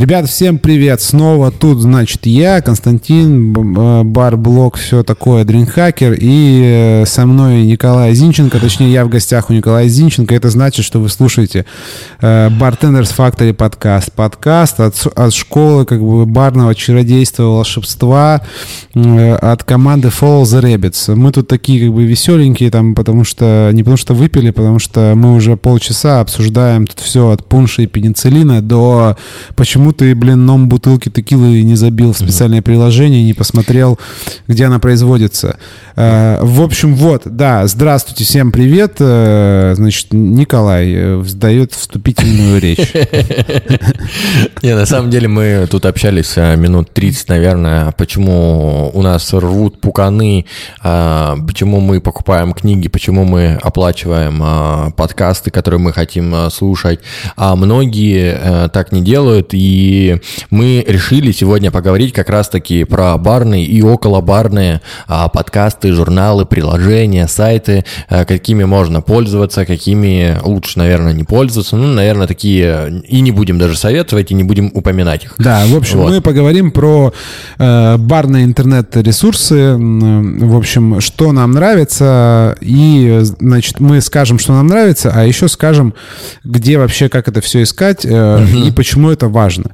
Ребят, всем привет! Снова тут, значит, я, Константин, э, бар-блог, все такое, дринхакер, и э, со мной Николай Зинченко, точнее, я в гостях у Николая Зинченко. Это значит, что вы слушаете э, Bartenders Factory подкаст. Подкаст от, от школы как бы барного чародейства, волшебства, от команды Follow the Rabbits. Мы тут такие как бы веселенькие, там, потому что, не потому что выпили, потому что мы уже полчаса обсуждаем тут все от пунша и пенициллина до почему почему ты, блин, ном бутылки текилы не забил в специальное приложение, не посмотрел, где она производится. Э, в общем, вот, да, здравствуйте, всем привет. Э, значит, Николай э, сдает вступительную речь. Не, на самом деле мы тут общались минут 30, наверное, почему у нас рвут пуканы, почему мы покупаем книги, почему мы оплачиваем подкасты, которые мы хотим слушать, а многие так не делают, и и мы решили сегодня поговорить как раз-таки про барные и околобарные а, подкасты, журналы, приложения, сайты, а, какими можно пользоваться, какими лучше, наверное, не пользоваться. Ну, наверное, такие и не будем даже советовать, и не будем упоминать их. Да, в общем, вот. мы поговорим про э, барные интернет-ресурсы, в общем, что нам нравится, и, значит, мы скажем, что нам нравится, а еще скажем, где вообще, как это все искать, э, угу. и почему это важно.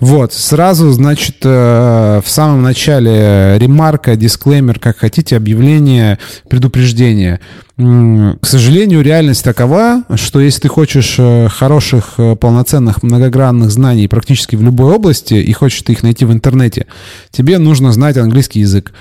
Вот, сразу, значит, э, в самом начале ремарка, дисклеймер, как хотите, объявление, предупреждение. К сожалению, реальность такова, что если ты хочешь э, хороших, э, полноценных, многогранных знаний практически в любой области и хочешь ты их найти в интернете, тебе нужно знать английский язык.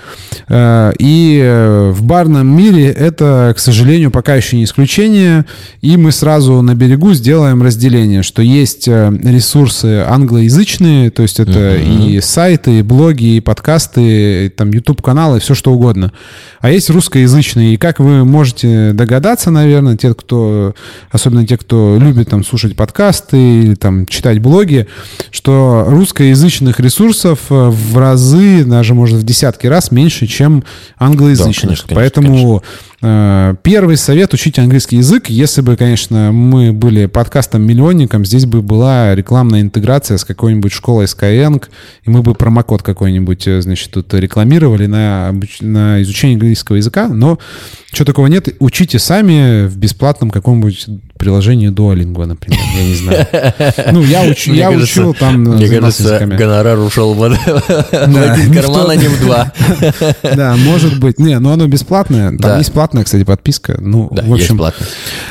Э, и в барном мире это, к сожалению, пока еще не исключение. И мы сразу на берегу сделаем разделение, что есть ресурсы англоязычные, то есть это uh-huh. и сайты, и блоги, и подкасты, и там YouTube-каналы, все что угодно. А есть русскоязычные. И как вы можете можете догадаться, наверное, те, кто, особенно те, кто любит там слушать подкасты или там читать блоги, что русскоязычных ресурсов э, в разы, даже может в десятки раз меньше, чем англоязычных. Да, конечно, конечно, Поэтому конечно первый совет — учите английский язык. Если бы, конечно, мы были подкастом-миллионником, здесь бы была рекламная интеграция с какой-нибудь школой Skyeng, и мы бы промокод какой-нибудь, э, значит, тут рекламировали на, на изучение английского языка, но что такого нет. Учите сами в бесплатном каком-нибудь приложении Duolingo, например, я не знаю. Ну, я, уч, я кажется, учил там Мне кажется, гонорар ушел в, один карман, а не в два. Да, может быть. Не, но оно бесплатное. Там есть платная, кстати, подписка. Ну, да, в общем... есть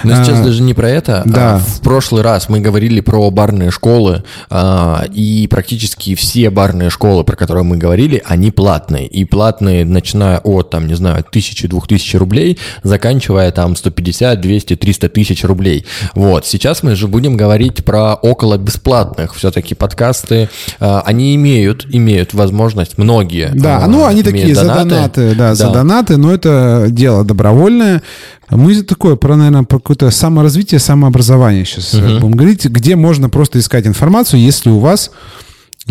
Но сейчас а, даже не про это. А да. в прошлый раз мы говорили про барные школы, а, и практически все барные школы, про которые мы говорили, они платные. И платные, начиная от, там, не знаю, тысячи, двух тысяч рублей, заканчивая там 150, 200, 300 тысяч рублей. Вот, сейчас мы же будем говорить про около бесплатных все-таки подкасты. А, они имеют, имеют возможность, многие. Да, а, ну они такие донаты. за донаты, да, да, за донаты, но это дело добровольное. Мы такое про, наверное, про какое-то саморазвитие, самообразование сейчас угу. будем говорить, где можно просто искать информацию, если у вас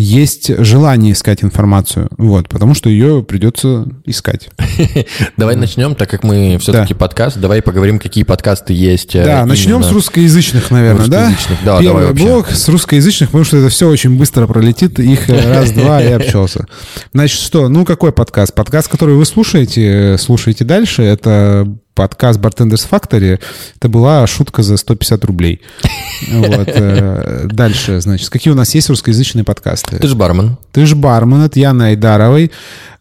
есть желание искать информацию, вот, потому что ее придется искать. Давай начнем, так как мы все-таки подкаст, давай поговорим, какие подкасты есть. Э, да, начнем с русскоязычных, наверное, да? Да, Первый блок с русскоязычных, потому что это все очень быстро пролетит, их раз-два и общался. Значит, что, ну какой подкаст? Подкаст, который вы слушаете, слушаете дальше, это подкаст Bartenders Factory, это была шутка за 150 рублей. Вот. Э, дальше, значит, какие у нас есть русскоязычные подкасты? Ты же бармен. Ты же бармен, это Яна Айдаровой.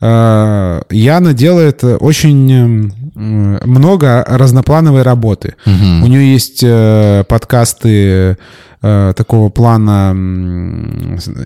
Э, Яна делает очень много разноплановой работы. Угу. У нее есть э, подкасты э, такого плана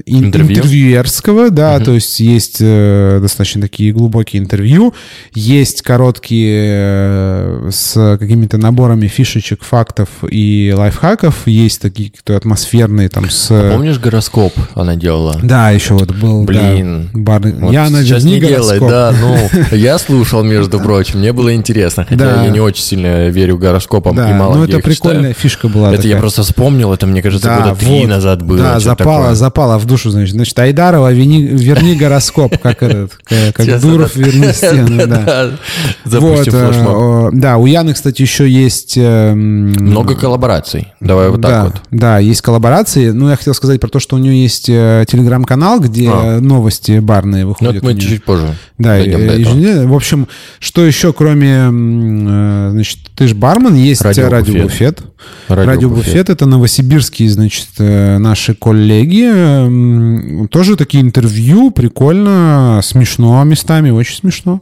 интервью? интервьюерского, да, uh-huh. то есть есть э, достаточно такие глубокие интервью, есть короткие э, с какими-то наборами фишечек, фактов и лайфхаков, есть такие кто атмосферные там с... А помнишь гороскоп она делала? Да, еще вот был. Блин. Да, бар... Вот Я наверняка делать, да. Ну, я слушал, между прочим, мне было интересно. Хотя Да. я не очень сильно верю гороскопам Да, и мало ну где это прикольная читаю. фишка была. Это такая. я просто вспомнил, это, мне кажется, Да, года три вот. назад было. Да, запало, такое. запало в душу, значит. Значит, Айдарова, вини- верни гороскоп, как этот, как Дуров, верни стену, да. Запустим э, флешмоб. да, у Яны, кстати, еще есть... эм, Много коллабораций. Давай вот так вот. Да, есть коллаборации. Ну, я хотел сказать про то, что у нее есть э, телеграм-канал, где А. новости барные Ну, выходят. это у мы чуть-чуть позже Да, э. В общем, что еще, кроме, значит, ты ж бармен, есть Радио радио, Буфет. Буфет. Радио Радио, Буфет. Буфет. это новосибирские, значит, э, наши коллеги. Тоже такие интервью, прикольно, смешно местами, очень смешно.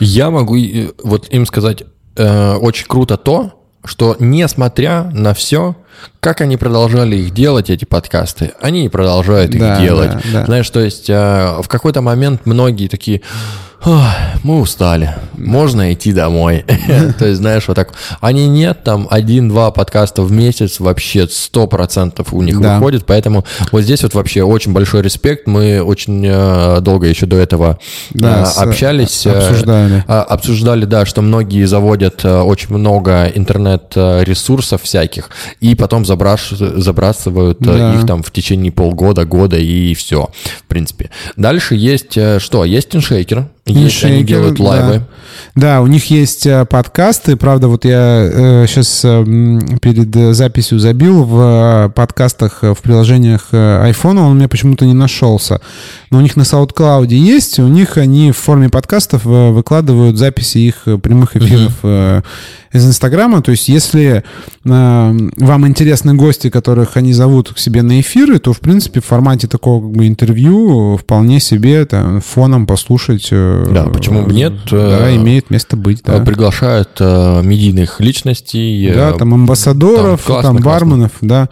Я могу э, вот им сказать, э, очень круто то, что несмотря на все, как они продолжали их делать, эти подкасты, они продолжают их Да, делать. да, да. Знаешь, то есть э, в какой-то момент многие такие, «Ох, мы устали, можно идти домой. То есть, знаешь, вот так. Они нет, там один-два подкаста в месяц вообще 100% у них Да. выходит, поэтому вот здесь вот вообще очень большой респект. Мы очень э, долго еще до этого Да, э, общались. э, обсуждали. а, Обсуждали, да, что многие заводят очень много интернет-ресурсов всяких, и потом забраш- забрасывают Да. их там в течение полгода, года, и все, в принципе. Дальше есть что? Есть иншейкер, есть, они делают да. лайвы. Да, у них есть э, подкасты. Правда, вот я сейчас перед э, записью забил в э, подкастах, э, в приложениях э, iPhone, он у меня почему-то не нашелся. Но у них на SoundCloud есть, у них они в форме подкастов э, выкладывают записи их э, прямых эфиров э, из Инстаграма. То есть, если э, вам интересны гости, которых они зовут к себе на эфиры, то, в принципе, в формате такого как бы, интервью вполне себе там, фоном послушать. э, Да, почему бы нет? Да, Э, имеет место быть, да. Э, Приглашают э, медийных личностей. э, Да, там амбассадоров, там классно, там, классно. барменов, да.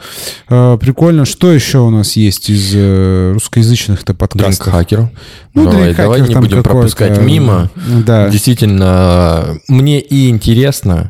Э, Прикольно. Что еще у нас есть из э, русскоязычных-то подкастов? Дринк-хакер. Ну, давай, давай не будем пропускать мимо. Да. Действительно, мне и интересно.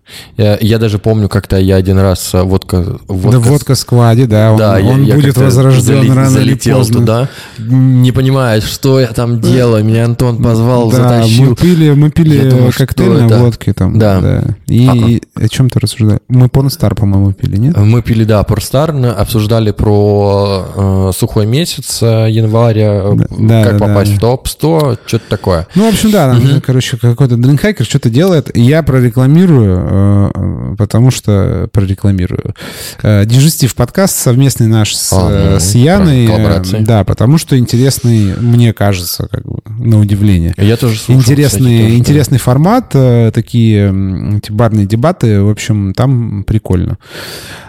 Я, я даже помню, как-то я один раз э, водка... да, водка складе, да, он, Да, я- он я будет как-то возрожден зали- рано залетел или поздно. туда, не понимая, что я там делаю. Меня Антон позвал, да, затащил. мы пили, мы пили Я думаю, коктейль на это? водке там. Да. И, А. и о чем ты рассуждаешь? Мы порнстар, по-моему, пили, нет? Мы пили, да, Порстар, обсуждали про э, сухой месяц э, января, э, Да, как да, попасть да. в топ-100, что-то такое. Ну, в общем, да, там, короче, какой-то дринхайкер что-то делает. Я прорекламирую, потому что прорекламирую. Э, Дежестив подкаст совместный наш с, А, э, ну, с Яной. э. Да, потому что интересный, мне кажется, как бы, на удивление. Я тоже слушал, Интересный, кстати, тоже, да. интересный формат, э, такие эти барные дебаты, в общем, там прикольно.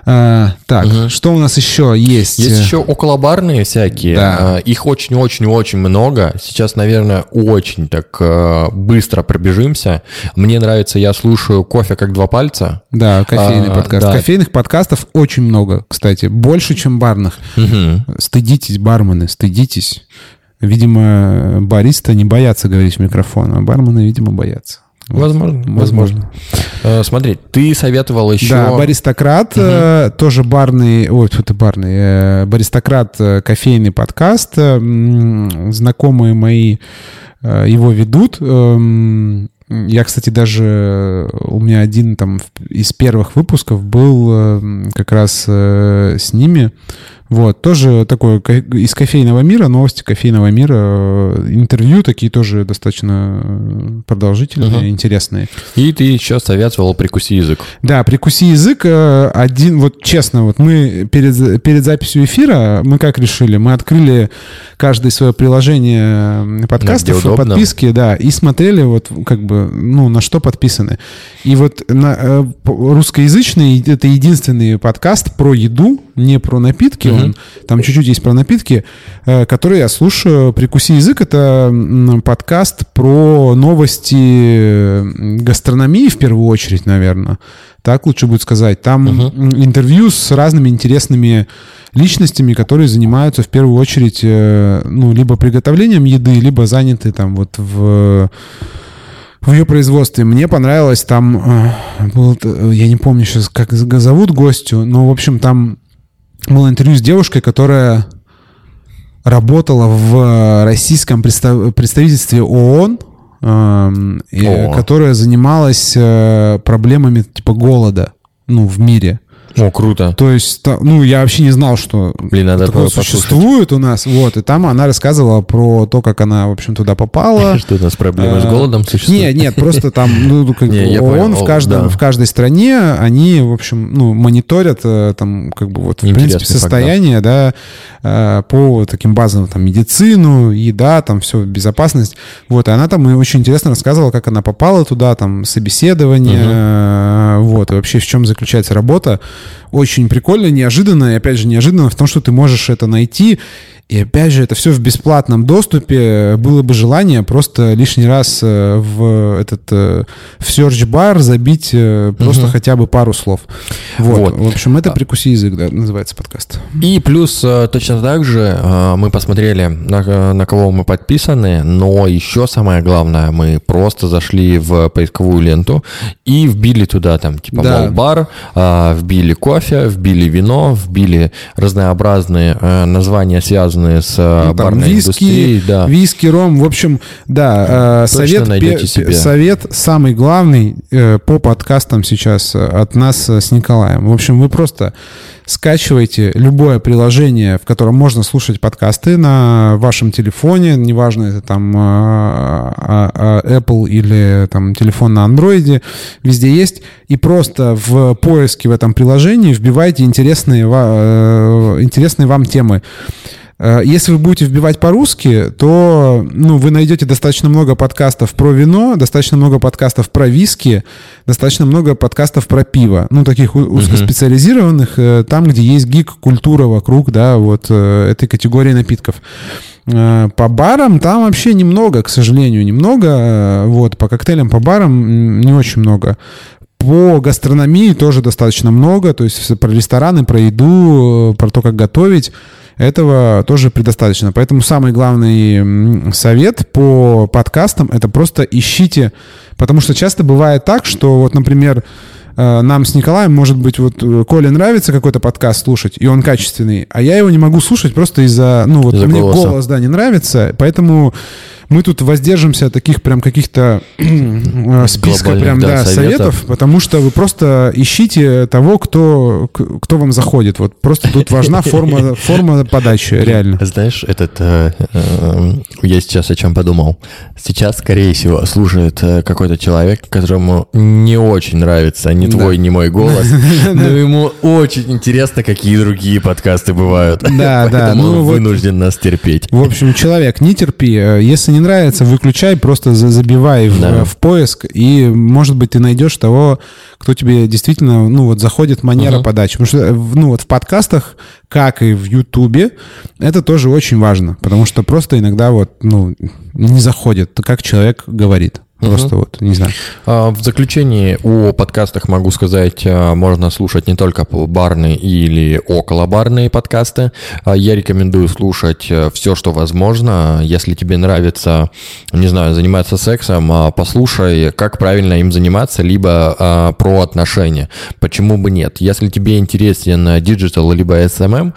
Э, так, что у нас еще есть? Есть еще околобарные всякие. Да. Их очень-очень-очень много. Сейчас, наверное, очень так э, быстро пробежимся. Мне нравится, я слушаю кофе как два пальца. Да, кофейный А, подкаст. да. Кофейных подкастов очень много, кстати. Больше, чем барных. Мгм. Стыдитесь, бармены, стыдитесь. Видимо, бариста не боятся говорить в микрофон, а бармены, видимо, боятся. Возможно, возможно. Э, Смотри, ты советовал еще... Да, Баристократ, э, тоже барный, ой, тут это барный, э, Баристократ, кофейный подкаст. Знакомые мои его ведут. Я, кстати, даже э, у меня один там из первых выпусков был э, как раз э, с ними. Вот, тоже такое ко- из кофейного мира, новости кофейного мира, э, интервью такие тоже достаточно э, продолжительные, Мгм. интересные. И ты еще советовал «Прикуси язык». Да, прикуси язык. э, Один, вот честно, вот мы перед, перед записью эфира, мы как решили? Мы открыли каждое свое приложение подкастов, удобно. подписки, да, и смотрели вот как бы, ну, на что подписаны. И вот на, русскоязычный — это единственный подкаст про еду, не про напитки, он, там чуть-чуть есть про напитки, э, который я слушаю. «Прикуси язык» — это подкаст про новости гастрономии в первую очередь, наверное. Так лучше будет сказать. Там м, интервью с разными интересными личностями, которые занимаются в первую очередь, э, ну, либо приготовлением еды, либо заняты там вот в в ее производстве. Мне понравилось там, э, был, я не помню сейчас, как зовут гостю, но, в общем, там было интервью с девушкой, которая работала в российском представительстве ООН, эм, которая занималась э, проблемами типа голода ну, в мире. О, круто. То есть, ну, я вообще не знал, что Блин, надо такое существует у нас. Вот, и там она рассказывала про то, как она, в общем, туда попала. Что у нас проблемы с голодом существуют? Нет, нет, просто там, ну, как бы ООН в каждом, в каждой стране, они, в общем, ну, мониторят э, там, как бы вот, в принципе, состояние, да, по таким базовым, там, медицину, еда, там, все, безопасность. Вот, и она там очень интересно рассказывала, как она попала туда, там, собеседование, вот, и вообще в чем заключается работа. Очень прикольно, неожиданно, и опять же неожиданно в том, что ты можешь это найти и опять же, это все в бесплатном доступе. Было бы желание просто лишний раз э, в этот э, в search бар забить э, просто угу. хотя бы пару слов. Вот. вот. В общем, это прикуси язык, да, называется подкаст. И плюс точно так же мы посмотрели, на, на кого мы подписаны, но еще самое главное, мы просто зашли в поисковую ленту и вбили туда там типа да. бар, вбили кофе, вбили вино, вбили разнообразные названия связанные связанные с э, ну, барной виски, индустрией. Да. Виски, ром. В общем, да, э, совет, пе- себе. совет самый главный э, по подкастам сейчас от нас с Николаем. В общем, вы просто скачивайте любое приложение, в котором можно слушать подкасты на вашем телефоне, неважно, это там Apple или там телефон на Android, везде есть, и просто в поиске в этом приложении вбивайте интересные, интересные вам темы. Э, если вы будете вбивать по-русски, то ну, вы найдете достаточно много подкастов про вино, достаточно много подкастов про виски, достаточно много подкастов про пиво. Ну, таких узкоспециализированных, uh там, где есть гик-культура вокруг, да, вот э, этой категории напитков. По барам там вообще немного, к сожалению, немного. Вот, по коктейлям, по барам не очень много. По гастрономии тоже достаточно много. То есть про рестораны, про еду, про то, как готовить этого тоже предостаточно. Поэтому самый главный совет по подкастам — это просто ищите, потому что часто бывает так, что вот, например, э, нам с Николаем, может быть, вот э, Коле нравится какой-то подкаст слушать, и он качественный, а я его не могу слушать просто из-за, ну вот из мне голоса. голос, да, не нравится, поэтому мы тут воздержимся от таких прям каких-то э, списка прям, да, да, советов. советов, потому что вы просто ищите того, кто, кто вам заходит. Вот просто тут важна форма, форма подачи, реально. Знаешь, этот, э, э, я сейчас о чем подумал. Сейчас, скорее всего, слушает э, какой-то человек, которому не очень нравится ни твой, да. ни мой голос, но ему очень интересно, какие другие подкасты бывают. Да, да. Ну, он вынужден нас терпеть. В общем, человек, не терпи. Если не нравится, выключай, просто забивай да. в, в поиск, и, может быть, ты найдешь того, кто тебе действительно, ну, вот заходит манера uh-huh. подачи. Потому что, ну, вот в подкастах, как и в Ютубе, это тоже очень важно, потому что просто иногда вот, ну, не заходит, как человек говорит. Просто угу. вот, не знаю. А, в заключении о подкастах могу сказать, а, можно слушать не только барные или околобарные подкасты. А, я рекомендую слушать э, все, что возможно. Если тебе нравится, не знаю, заниматься сексом, послушай, как правильно им заниматься, либо про отношения. Почему бы нет? Если тебе интересен digital либо SMM,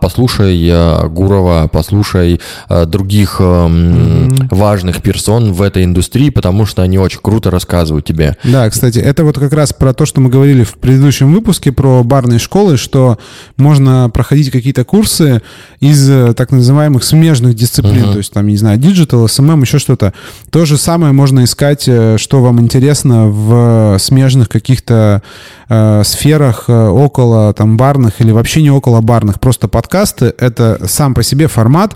послушай э, Гурова, послушай э, других мм важных персон в этой индустрии, потому что они очень круто рассказывают тебе. Да, кстати, это вот как раз про то, что мы говорили в предыдущем выпуске про барные школы, что можно проходить какие-то курсы из э, так называемых смежных дисциплин, uh-huh. то есть там, не знаю, digital, SMM, еще что-то. То же самое можно искать, э, что вам интересно в смежных каких-то э, сферах э, около там барных или вообще не около барных. Просто подкасты — это сам по себе формат,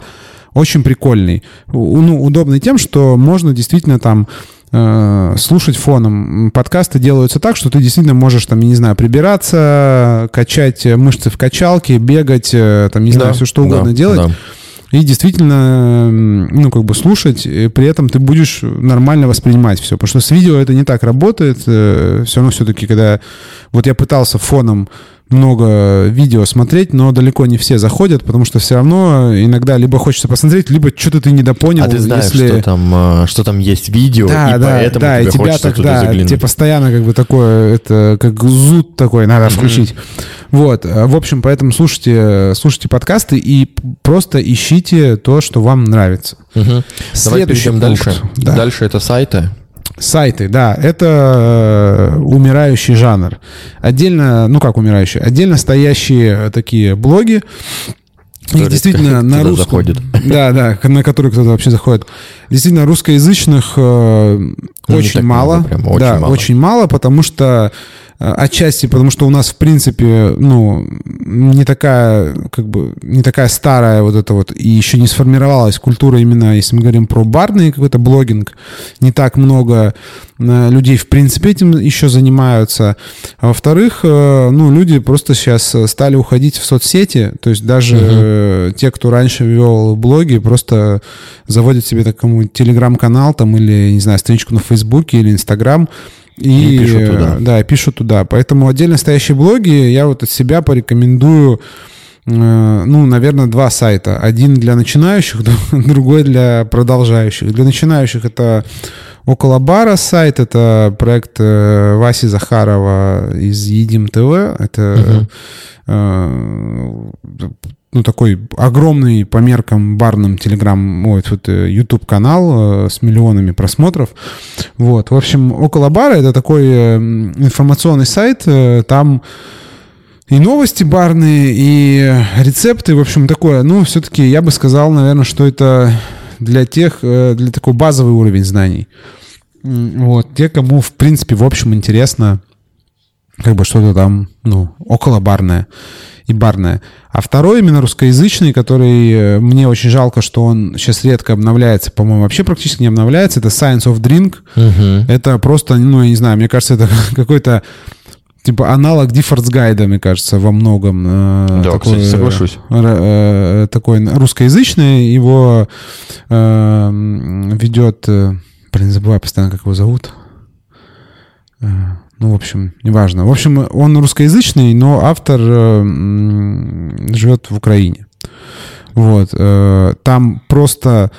очень прикольный. Ну, удобный тем, что можно действительно там э, слушать фоном. Подкасты делаются так, что ты действительно можешь, там, я не знаю, прибираться, качать мышцы в качалке, бегать, э, там, не знаю, да, все что угодно да, делать. Да. И действительно, ну, как бы слушать, и при этом ты будешь нормально воспринимать все. Потому что с видео это не так работает. Э, все равно все-таки, когда... Вот я пытался фоном много видео смотреть, но далеко не все заходят, потому что все равно иногда либо хочется посмотреть, либо что-то ты недопонял. А ты знаешь, если... что, там, э, что там есть видео, да, и да, поэтому да, тебе и тебя хочется тогда, туда заглянуть. тебе постоянно как бы такое, это как зуд такой надо включить. Вот, в общем, поэтому слушайте, слушайте подкасты и просто ищите то, что вам нравится. Давай Следующий перейдем пункт. дальше. Да. Дальше это сайты. Сайты, да, это э, умирающий жанр. Отдельно, ну как умирающий, отдельно стоящие такие блоги. Их действительно на русском. заходят. Да, да, на которые кто-то вообще заходит. Действительно, русскоязычных э, Ну, очень мало. много прям, очень да, мало. очень мало, потому что э, отчасти потому что у нас в принципе ну не такая как бы не такая старая вот эта вот и еще не сформировалась культура именно если мы говорим про барный какой-то блогинг. Не так много э, людей в принципе этим еще занимаются. А во-вторых э, ну люди просто сейчас э, стали уходить в соцсети. То есть даже э, те кто раньше вел блоги просто заводят себе такому телеграм-канал там или не знаю страничку на фейсбуке или инстаграм и, И пишут туда. Да, пишут туда. Поэтому отдельно стоящие блоги я вот от себя порекомендую, э, ну, наверное, два сайта. Один для начинающих, другой для продолжающих. Для начинающих это Около бара сайт, это проект э, Васи Захарова из Едим ТВ. Это э, ну, такой огромный по меркам барным телеграм, ой, вот, э, YouTube канал э, с миллионами просмотров. Вот, в общем, около бара это такой э, информационный сайт, там и новости барные, и рецепты, в общем, такое. Ну, все-таки я бы сказал, наверное, что это для тех, для такой базовый уровень знаний. Вот, те, кому, в принципе, в общем, интересно как бы что-то там, ну, около барное и барное. А второй именно русскоязычный, который э, мне очень жалко, что он сейчас редко обновляется, по-моему, вообще практически не обновляется, это Science of Drink. Это просто, ну, я не знаю, мне кажется, это какой-то типа аналог Difford's Guide, мне кажется, во многом. э, Да, кстати, соглашусь. р- э, такой русскоязычный, его ведет, блин, забываю постоянно, как его зовут. Э, Ну, в общем, неважно. В общем, он русскоязычный, но автор э, живет в Украине. Вот. э, Там просто,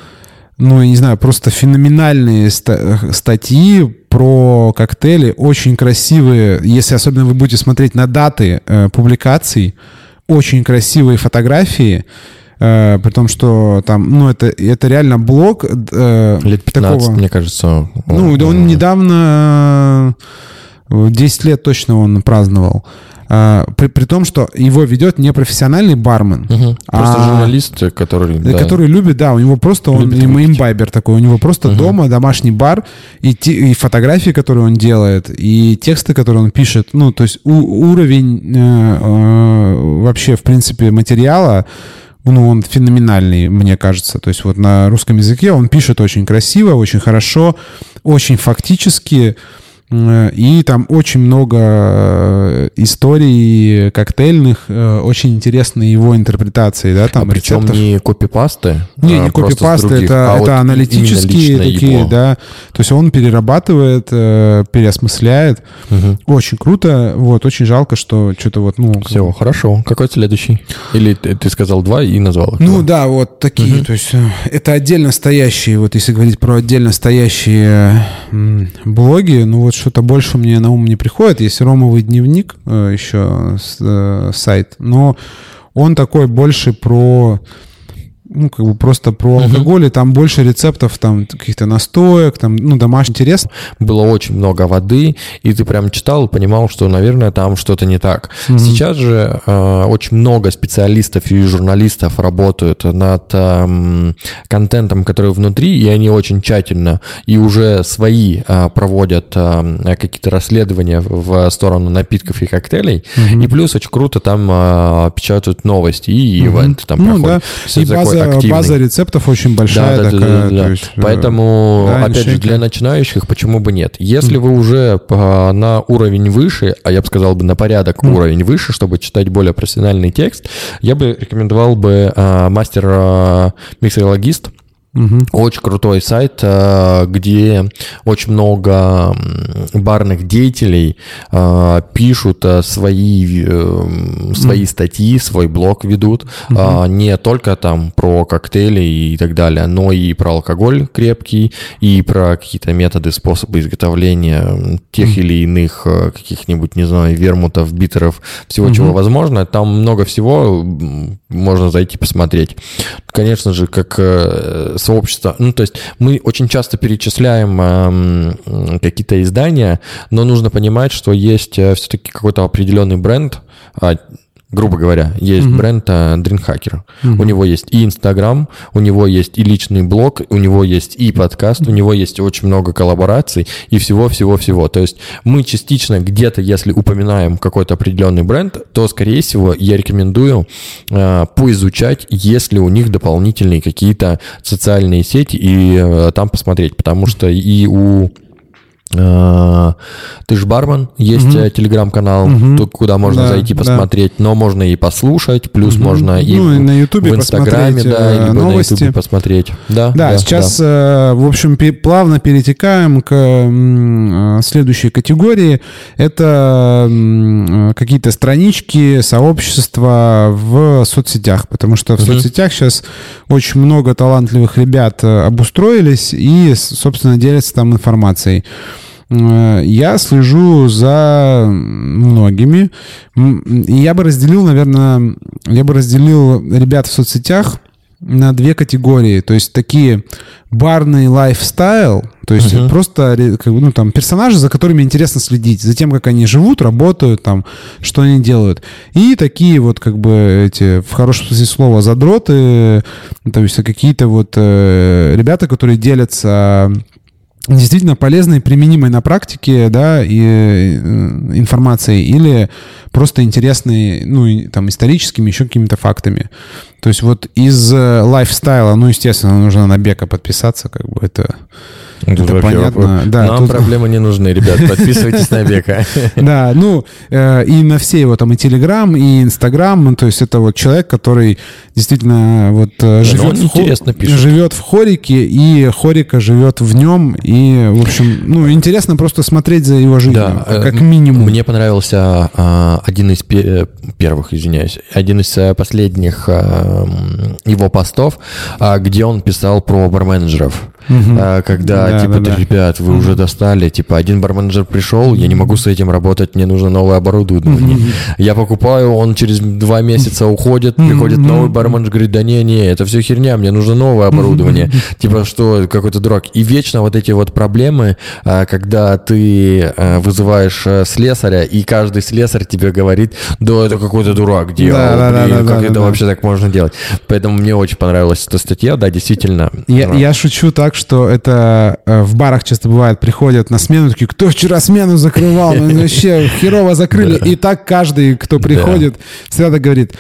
ну, я не знаю, просто феноменальные ста- статьи про коктейли, очень красивые. Если особенно вы будете смотреть на даты э, публикаций, очень красивые фотографии, э, при том, что там, ну, это, это реально блог э, Лет 15, такого- мне кажется. ну, да он недавно, э, 10 лет точно он праздновал. А, При, при том, что его ведет не профессиональный бармен. Просто а- журналист, который... да, да. который любит, да, у него просто он Любит имбайбер такой, у него просто дома домашний бар и, те- и фотографии, которые он делает, и тексты, которые он пишет, ну, то есть у- уровень э, э, вообще, в принципе, материала, ну, он феноменальный, мне кажется. То есть вот на русском языке он пишет очень красиво, очень хорошо, очень фактически, э, и там очень много э, историй коктейльных, э, очень интересные его интерпретации, да, там а причем рецептов. не копипасты. Не, а не с копипасты, это, а это вот аналитические такие, его. да. То есть он перерабатывает, э, переосмысляет. Мгм. Очень круто. Вот, очень жалко, что что-то вот, ну... как Все, хорошо. Какой следующий? Или ты, ты сказал два и назвал их? Ну да, вот такие. То есть э, это отдельно стоящие, вот если говорить про отдельно стоящие блоги, ну вот что-то больше мне на ум не приходит. Есть Ромовый дневник э, еще э, сайт, но он такой больше про ну, как бы просто про алкоголь, и там больше рецептов, там, каких-то настоек, там, ну, домашний интерес. было очень много воды, и ты прям читал и понимал, что, наверное, там что-то не так. Сейчас же э, очень много специалистов и журналистов работают над эм, контентом, который внутри, и они очень тщательно и уже свои э, проводят э, какие-то расследования в сторону напитков и коктейлей. И плюс очень круто там э, печатают новости и ивенты там Ну, проходят. да. И база, активный. база рецептов очень большая Да, да, да, такая. да, да. то есть, э, Поэтому, да, опять же, для начинающих почему бы нет? Если вы уже по- на уровень выше, а я бы сказал бы на порядок уровень выше, чтобы читать более профессиональный текст, я бы рекомендовал бы а, мастер а, миксерологист. Угу. Очень крутой сайт, э, где очень много барных деятелей э, пишут э, свои, свои угу. статьи, свой блог ведут. Угу. Не только там про коктейли и так далее, но и про алкоголь крепкий, и про какие-то методы, способы изготовления тех угу. или иных каких-нибудь, не знаю, вермутов, битеров, всего, угу. чего возможно. Там много всего, можно зайти посмотреть. Конечно же, как сообщества. Ну, то есть мы очень часто перечисляем э, какие-то издания, но нужно понимать, что есть э, все-таки какой-то определенный бренд, а, грубо говоря, есть mm-hmm. бренд uh, Dreamhacker. Mm-hmm. У него есть и Инстаграм, у него есть и личный блог, у него есть и подкаст, mm-hmm. у него есть очень много коллабораций и всего-всего-всего. То есть мы частично где-то, если упоминаем какой-то определенный бренд, то, скорее всего, я рекомендую uh, поизучать, есть ли у них дополнительные какие-то социальные сети и uh, там посмотреть, потому что и у Э, ты же бармен, есть угу. телеграм-канал, угу. куда можно да, зайти посмотреть, да. но можно и послушать, плюс угу. можно и, ну, и на Ютубе в Инстаграме, да, э, либо новости. на Ютубе посмотреть. Да, да, да сейчас, да. в общем, плавно перетекаем к следующей категории. Это какие-то странички, сообщества в соцсетях, потому что в угу. соцсетях сейчас очень много талантливых ребят обустроились и, собственно, делятся там информацией. Э, я слежу за многими. Я бы разделил, наверное, я бы разделил ребят в соцсетях на две категории. То есть такие барный лайфстайл, то есть uh-huh. просто ну, там, персонажи, за которыми интересно следить, за тем, как они живут, работают, там, что они делают. И такие вот как бы эти, в хорошем смысле слова, задроты, то есть какие-то вот э, ребята, которые делятся действительно полезной, применимой на практике, да, и э, информацией, или просто интересной, ну, там, историческими, еще какими-то фактами. То есть вот из э, лайфстайла, ну, естественно, нужно на Бека подписаться, как бы это это, это понятно. Да, Нам тут... проблемы не нужны, ребят. Подписывайтесь на Бека. Да, ну э, и на все его там и Телеграм, и Инстаграм. То есть это вот человек, который действительно вот э, живет, в, живет в хорике, и хорика живет в нем. И, в общем, ну, интересно просто смотреть за его жизнью, да, как минимум. Мне понравился а, один из первых, извиняюсь, один из последних а, его постов, а, где он писал про барменеджеров. Угу. Когда, да, типа, да, да. ребят, вы уже достали, типа, один барменджер пришел, я не могу с этим работать, мне нужно новое оборудование. Я покупаю, он через два месяца уходит, приходит новый барменджер, говорит, да не, не, это все херня, мне нужно новое оборудование. Типа, что, какой-то дурак. И вечно вот эти вот проблемы, а, когда ты а, вызываешь э, слесаря, и каждый слесарь тебе говорит, да, это какой-то дурак делал, да, да, блин, да, как да, это да. вообще так можно делать. Поэтому мне очень понравилась эта статья, да, действительно. Я, я шучу так, что это э, в барах часто бывает, приходят на смену, такие, кто вчера смену закрывал? Ну, вообще херово закрыли. И так каждый, кто приходит, всегда говорит.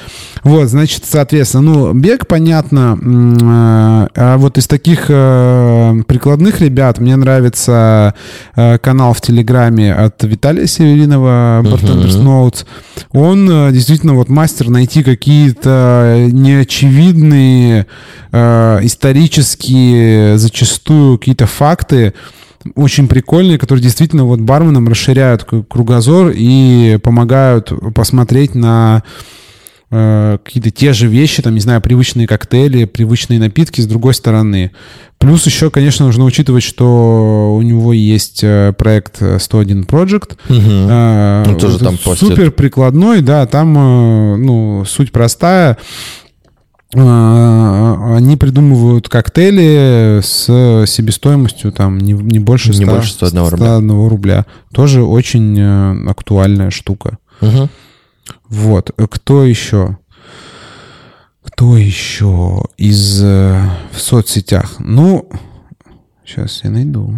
Вот, значит, соответственно, ну, бег, понятно. Э, а вот из таких э, прикладных ребят мне нравится канал в Телеграме от Виталия Северинова, Bartenders Notes. Он действительно вот мастер найти какие-то неочевидные исторические зачастую зачастую какие-то факты очень прикольные, которые действительно вот барменам расширяют кругозор и помогают посмотреть на э, какие-то те же вещи, там, не знаю, привычные коктейли, привычные напитки с другой стороны. Плюс еще, конечно, нужно учитывать, что у него есть э, проект 101 Project. Угу. Э, Он тоже там Супер прикладной, да, там, э, ну, суть простая. А, они придумывают коктейли с себестоимостью там не, не больше 100, не больше 101 рубля. 101 рубля. Тоже очень э, актуальная штука. Угу. Вот. Кто еще? Кто еще из э, в соцсетях? Ну, сейчас я найду.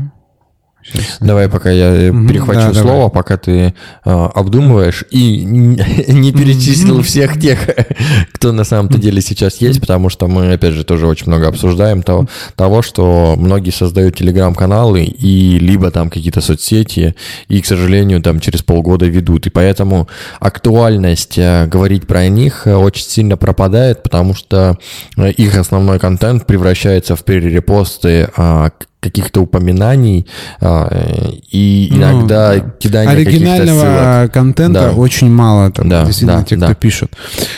Сейчас. Давай, пока я Мгм, перехвачу да, слово, давай. пока ты э, обдумываешь и не перечислил всех тех, кто на самом-то деле сейчас есть, потому что мы, опять же, тоже очень много обсуждаем того, того что многие создают телеграм-каналы и либо там какие-то соцсети, и, к сожалению, там через полгода ведут. И поэтому актуальность э, говорить про них э, очень сильно пропадает, потому что их основной контент превращается в перерепосты а, каких-то упоминаний а, э, и Ну, иногда да. кидание каких-то ссылок. Оригинального контента Да. очень мало, там, Да, действительно, да, те, да. кто пишут.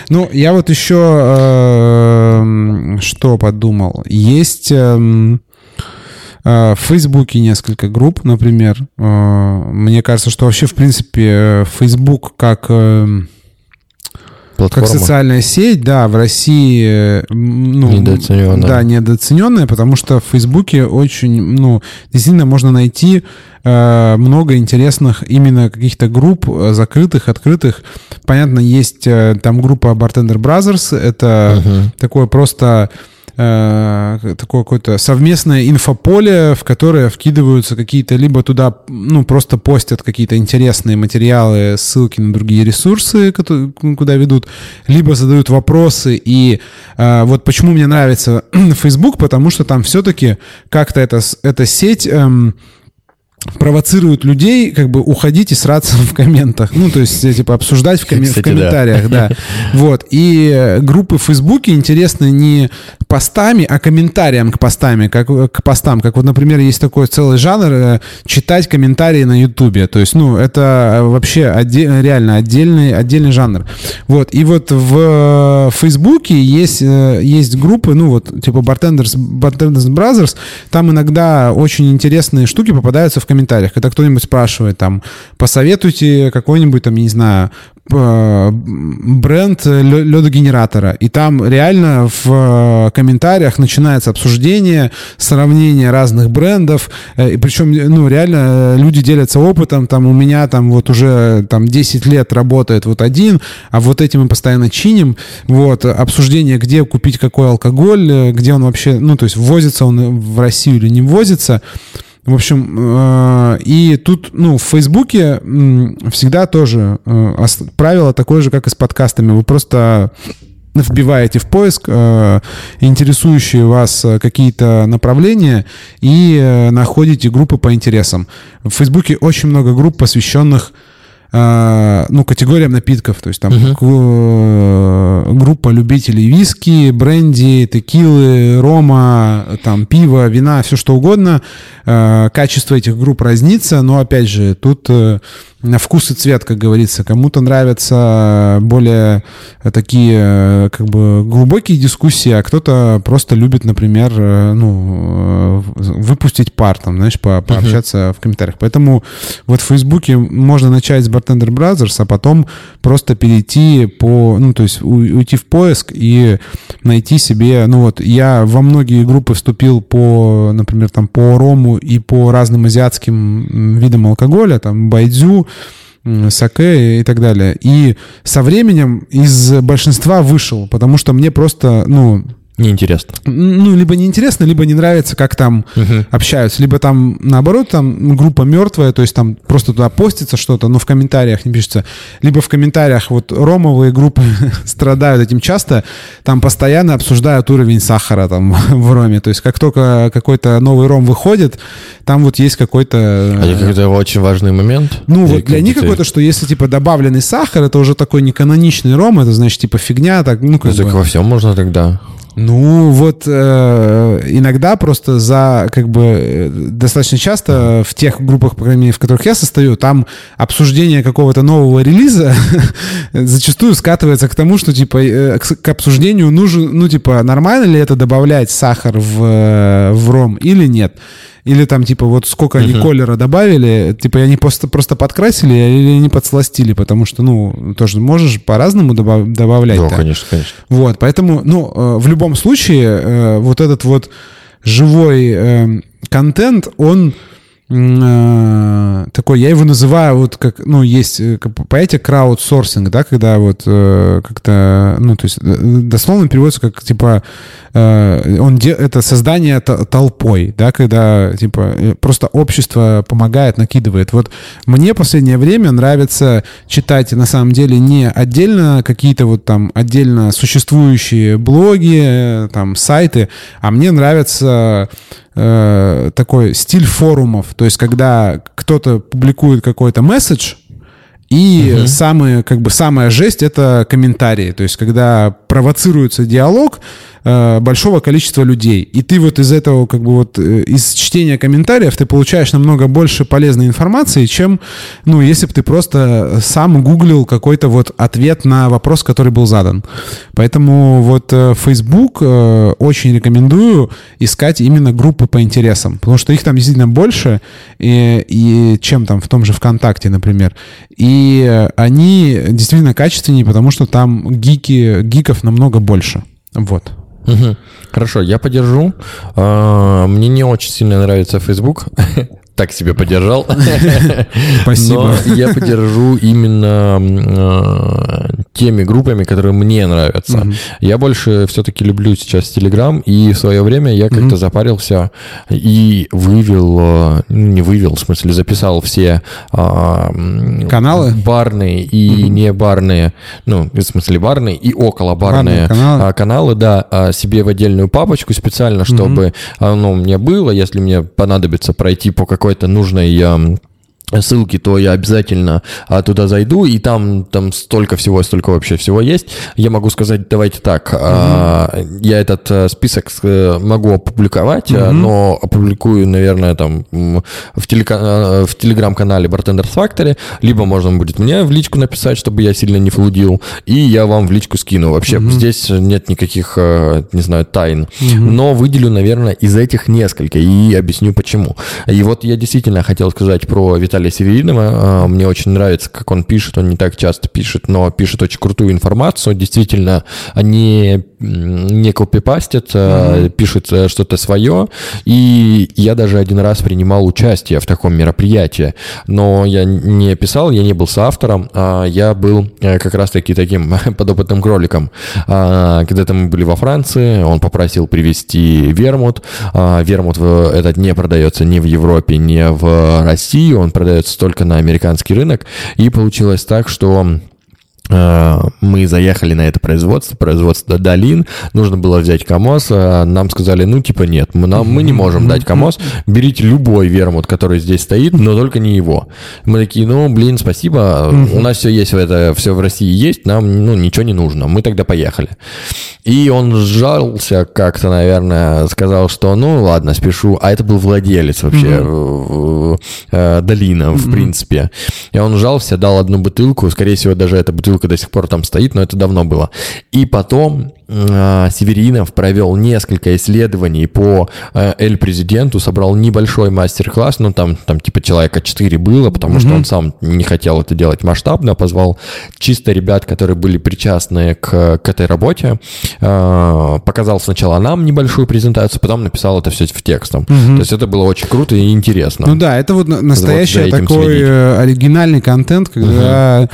Ну, я вот еще э, что подумал. Есть эм, э, в Фейсбуке несколько групп, например. Э, Мне кажется, что вообще, в принципе, э, Facebook как... эм, как Платформа. социальная сеть, да, в России э, ну, Недооцененная. Да, недооцененная, потому что в Фейсбуке очень, ну, действительно можно найти э, много интересных именно каких-то групп э, закрытых, открытых. Понятно, есть э, там группа Bartender Brothers, это Мгм. такое просто такое какое-то совместное инфополе, в которое вкидываются какие-то, либо туда, ну, просто постят какие-то интересные материалы, ссылки на другие ресурсы, которые, куда ведут, либо задают вопросы. И э, вот почему мне нравится Facebook, потому что там все-таки как-то эта, эта сеть... эм, провоцирует людей как бы уходить и сраться в комментах. Ну, то есть, типа, обсуждать в, в Кстати, да. комментариях, да. Вот. И э, группы в Фейсбуке интересны не постами, а комментариям к постами, как, к постам. Как вот, например, есть такой целый жанр э, читать комментарии на Ютубе. То есть, ну, это э, вообще отде- реально отдельный, отдельный жанр. Вот. И вот в Фейсбуке есть, есть группы, ну, вот, типа Bartenders, Bartenders Brothers, там иногда очень интересные штуки попадаются в комментариях. Когда кто-нибудь спрашивает, там, посоветуйте какой-нибудь, там, я не знаю, бренд лёдогенератора. И там реально в э, комментариях начинается обсуждение, сравнение разных брендов. Э, И причем, ну, реально э, люди делятся опытом. Там у меня там вот уже там 10 лет работает вот один, а вот этим мы постоянно чиним. Вот, обсуждение, где купить какой алкоголь, где он вообще, ну, то есть ввозится он в Россию или не ввозится. В общем, э, и тут, ну, в Фейсбуке всегда тоже э, правило такое же, как и с подкастами. Вы просто вбиваете в поиск э, интересующие вас какие-то направления и находите группы по интересам. В Фейсбуке очень много групп, посвященных ну, категориям напитков. То есть там э, группа любителей виски, бренди, текилы, рома, там, пива, вина, все что угодно. Э, Качество этих групп разнится, но, опять же, тут э, вкус и цвет, как говорится. Кому-то нравятся более такие, э, как бы, глубокие дискуссии, а кто-то просто любит, например, э, ну, э, выпустить пар, там, знаешь, по- пообщаться в комментариях. Поэтому вот в Фейсбуке можно начать с Bartender Brothers, а потом просто перейти по, ну, то есть уйти в поиск и найти себе, ну вот, я во многие группы вступил по, например, там, по рому и по разным азиатским видам алкоголя, там, байдзю, саке и так далее. И со временем из большинства вышел, потому что мне просто, ну, Неинтересно. ну, либо неинтересно, либо не нравится, как там Мгм. общаются. Либо там, наоборот, там группа мертвая, то есть там просто туда постится что-то, но в комментариях не пишется. Либо в комментариях вот ромовые группы страдают этим часто, там постоянно обсуждают уровень сахара там в роме. То есть как только какой-то новый ром выходит, там вот есть какой-то... А э, это какой-то очень важный момент. ну, вот для них какой-то, что если, типа, добавленный сахар, это уже такой неканоничный ром, это, значит, типа, фигня, так, ну, как Ну, так бы... во всем можно тогда. Ну, вот э, иногда просто за, как бы, э, достаточно часто в тех группах, по крайней мере, в которых я состою, там обсуждение какого-то нового релиза зачастую скатывается к тому, что, типа, э, к, к обсуждению нужен, ну, типа, нормально ли это добавлять сахар в, э, в ром или нет. Или там, типа, вот сколько они колера добавили, типа, они просто, просто подкрасили или они подсластили, потому что, ну, тоже можешь по-разному добав- добавлять. Да, конечно, конечно. Вот, поэтому, ну, э, в любом случае, э, вот этот вот живой э, контент, он такой такой, я его называю вот как, ну, есть э, понятие краудсорсинг, да, когда вот э, как-то, ну, то есть э, дословно переводится как, типа, э, он де, это создание толпой, да, когда, типа, э, просто общество помогает, накидывает. Вот мне последнее время нравится читать, на самом деле, не отдельно какие-то вот там отдельно существующие блоги, там, сайты, а мне нравится э, такой стиль форумов. То есть, когда кто-то публикует какой-то месседж, и угу. самые, как бы, самая жесть — это комментарии. То есть, когда провоцируется диалог, Э, большого количества людей. И ты вот из этого, как бы вот, э, из чтения комментариев ты получаешь намного больше полезной информации, чем, ну, если бы ты просто сам гуглил какой-то вот ответ на вопрос, который был задан. Поэтому вот э, Facebook очень рекомендую искать именно группы по интересам, потому что их там действительно больше, и, и чем там в том же ВКонтакте, например. И они действительно качественнее, потому что там гики, гиков намного больше. Вот. Угу. Хорошо, я поддержу. А, мне не очень сильно нравится Facebook. так себе поддержал. Спасибо. Но я поддержу именно э, теми группами, которые мне нравятся. Угу. Я больше все-таки люблю сейчас Telegram, и в свое время я как-то угу. запарился и вывел, э, не вывел, в смысле записал все э, каналы барные и угу. не барные, ну, в смысле барные и около барные, каналы. А, каналы, да, а, себе в отдельную папочку специально, чтобы угу. оно мне было, если мне понадобится пройти по какой какой-то нужной ссылки, то я обязательно а, туда зайду, и там, там столько всего, столько вообще всего есть. Я могу сказать, давайте так, mm-hmm. а, я этот а, список э, могу опубликовать, mm-hmm. но опубликую, наверное, там в, телека, в телеграм-канале Bartenders Factory, либо можно будет мне в личку написать, чтобы я сильно не флудил, и я вам в личку скину. Вообще mm-hmm. здесь нет никаких, не знаю, тайн. Mm-hmm. Но выделю, наверное, из этих несколько, и объясню почему. И вот я действительно хотел сказать про Виталия Виталия Северинова. А, мне очень нравится, как он пишет. Он не так часто пишет, но пишет очень крутую информацию. Действительно, они не копипастят, mm-hmm. пишут э, что-то свое. И я даже один раз принимал участие в таком мероприятии. Но я не писал, я не был соавтором, а я был э, как раз-таки таким подопытным кроликом. А, когда-то мы были во Франции, он попросил привезти вермут. Вермут этот не продается ни в Европе, ни в России. Он продается только на американский рынок. И получилось так, что мы заехали на это производство, производство Долин, нужно было взять КАМОЗ, э, нам сказали, ну, типа, нет, мы, нам, мы не можем дать КАМОЗ, берите любой вермут, который здесь стоит, но только не его. Мы такие, ну, блин, спасибо, у нас все есть, это все в России есть, нам, ну, ничего не нужно, мы тогда поехали. И он сжался как-то, наверное, сказал, что, ну, ладно, спешу, а это был владелец вообще э, Долина, в принципе. И он сжался, дал одну бутылку, скорее всего, даже эта бутылка ссылка до сих пор там стоит, но это давно было. И потом э, Северинов провел несколько исследований по э, Эль-президенту, собрал небольшой мастер-класс, ну там, там типа человека 4 было, потому mm-hmm. что он сам не хотел это делать масштабно, позвал чисто ребят, которые были причастны к, к этой работе, э, показал сначала нам небольшую презентацию, потом написал это все в текстом. Mm-hmm. То есть это было очень круто и интересно. Ну да, это вот настоящий вот такой следить. Э, оригинальный контент, когда... Mm-hmm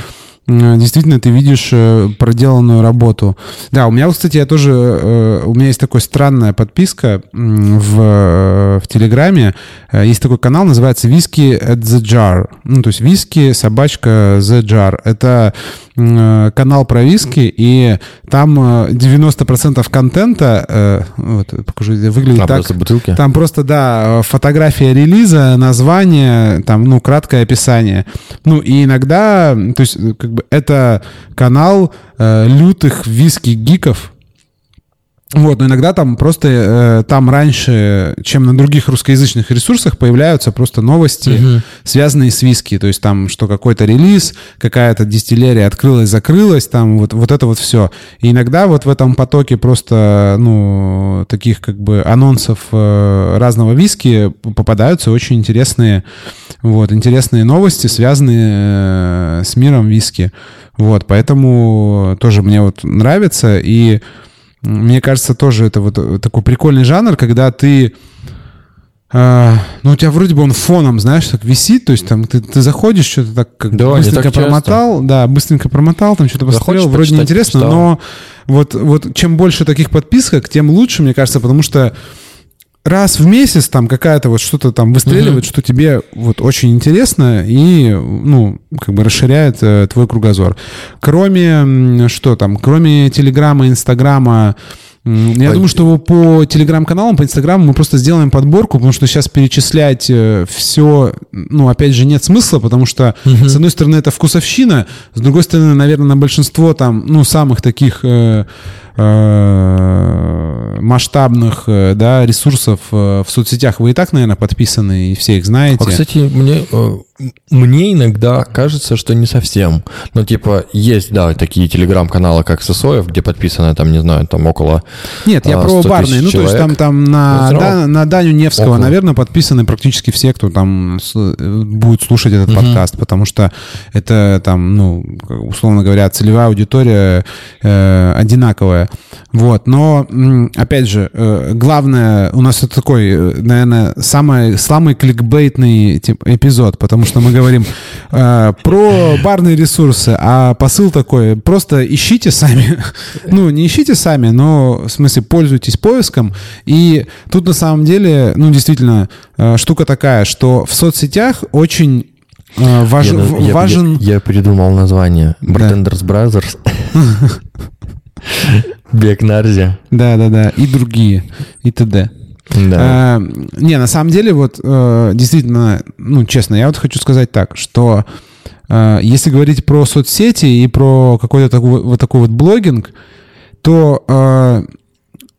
действительно ты видишь э, проделанную работу. Да, у меня, кстати, я тоже, э, у меня есть такая странная подписка в, в Телеграме. Есть такой канал, называется «Виски at the Jar». Ну, то есть «Виски, собачка, the Jar». Это Э, канал про виски, и там 90% э, контента, э, вот, покажу, выглядит а, так. Просто бутылки? Там просто, да, фотография релиза, название, там, ну, краткое описание. Ну, и иногда, то есть, как бы, это канал лютых виски-гиков, вот, но иногда там просто э, там раньше, чем на других русскоязычных ресурсах, появляются просто новости, угу. связанные с виски. То есть там, что какой-то релиз, какая-то дистиллерия открылась, закрылась, там вот, вот это вот все. И иногда вот в этом потоке просто, ну, таких как бы анонсов э, разного виски попадаются очень интересные, вот, интересные новости, связанные э, с миром виски. Вот, поэтому тоже мне вот нравится. И мне кажется, тоже это вот такой прикольный жанр, когда ты А, ну, у тебя вроде бы он фоном, знаешь, так висит, то есть там ты, ты заходишь, что-то так как Да, быстренько так часто. промотал, да, быстренько промотал, там что-то посмотрел, Захочешь вроде неинтересно, но вот, вот чем больше таких подписок, тем лучше, мне кажется, потому что раз в месяц там какая-то вот что-то там выстреливает, что тебе вот очень интересно и, ну, как бы расширяет э, твой кругозор. Кроме, что там, кроме Телеграма, Инстаграма, я Ой. думаю, что по телеграм-каналам, по инстаграму мы просто сделаем подборку, потому что сейчас перечислять все, ну, опять же, нет смысла, потому что, с одной стороны, это вкусовщина, с другой стороны, наверное, на большинство там, ну, самых таких э, э, масштабных, э, да, ресурсов э, в соцсетях вы и так, наверное, подписаны, и все их знаете. А, кстати, мне, э, мне иногда кажется, что не совсем. Ну, типа, есть, да, такие телеграм-каналы, как Сосоев, где подписано, там, не знаю, там около... Нет, я а, про 100 тысяч барные. Ну, то есть там, там Ну, на, равно. да, на Даню Невского, Около. наверное, подписаны практически все, кто там будет слушать этот подкаст, потому что это там, ну, условно говоря, целевая аудитория э, одинаковая. Вот. Но, опять же, э, главное, у нас это такой, э, наверное, самый, самый кликбейтный тип, эпизод, потому что мы говорим э, про барные ресурсы, а посыл такой, просто ищите сами. ну, не ищите сами, но, в смысле, пользуйтесь поиском. И тут, на самом деле, ну, действительно, э, штука такая, что в соцсетях очень э, важ- Я, в- я- важен... я- я придумал название. Bartenders Brothers. Бег Нарзи. Да-да-да, и другие, и т.д. Да. Э, не, на самом деле, вот э, действительно, ну, честно, я вот хочу сказать так, что э, если говорить про соцсети и про какой-то такой, вот такой вот блогинг, то э,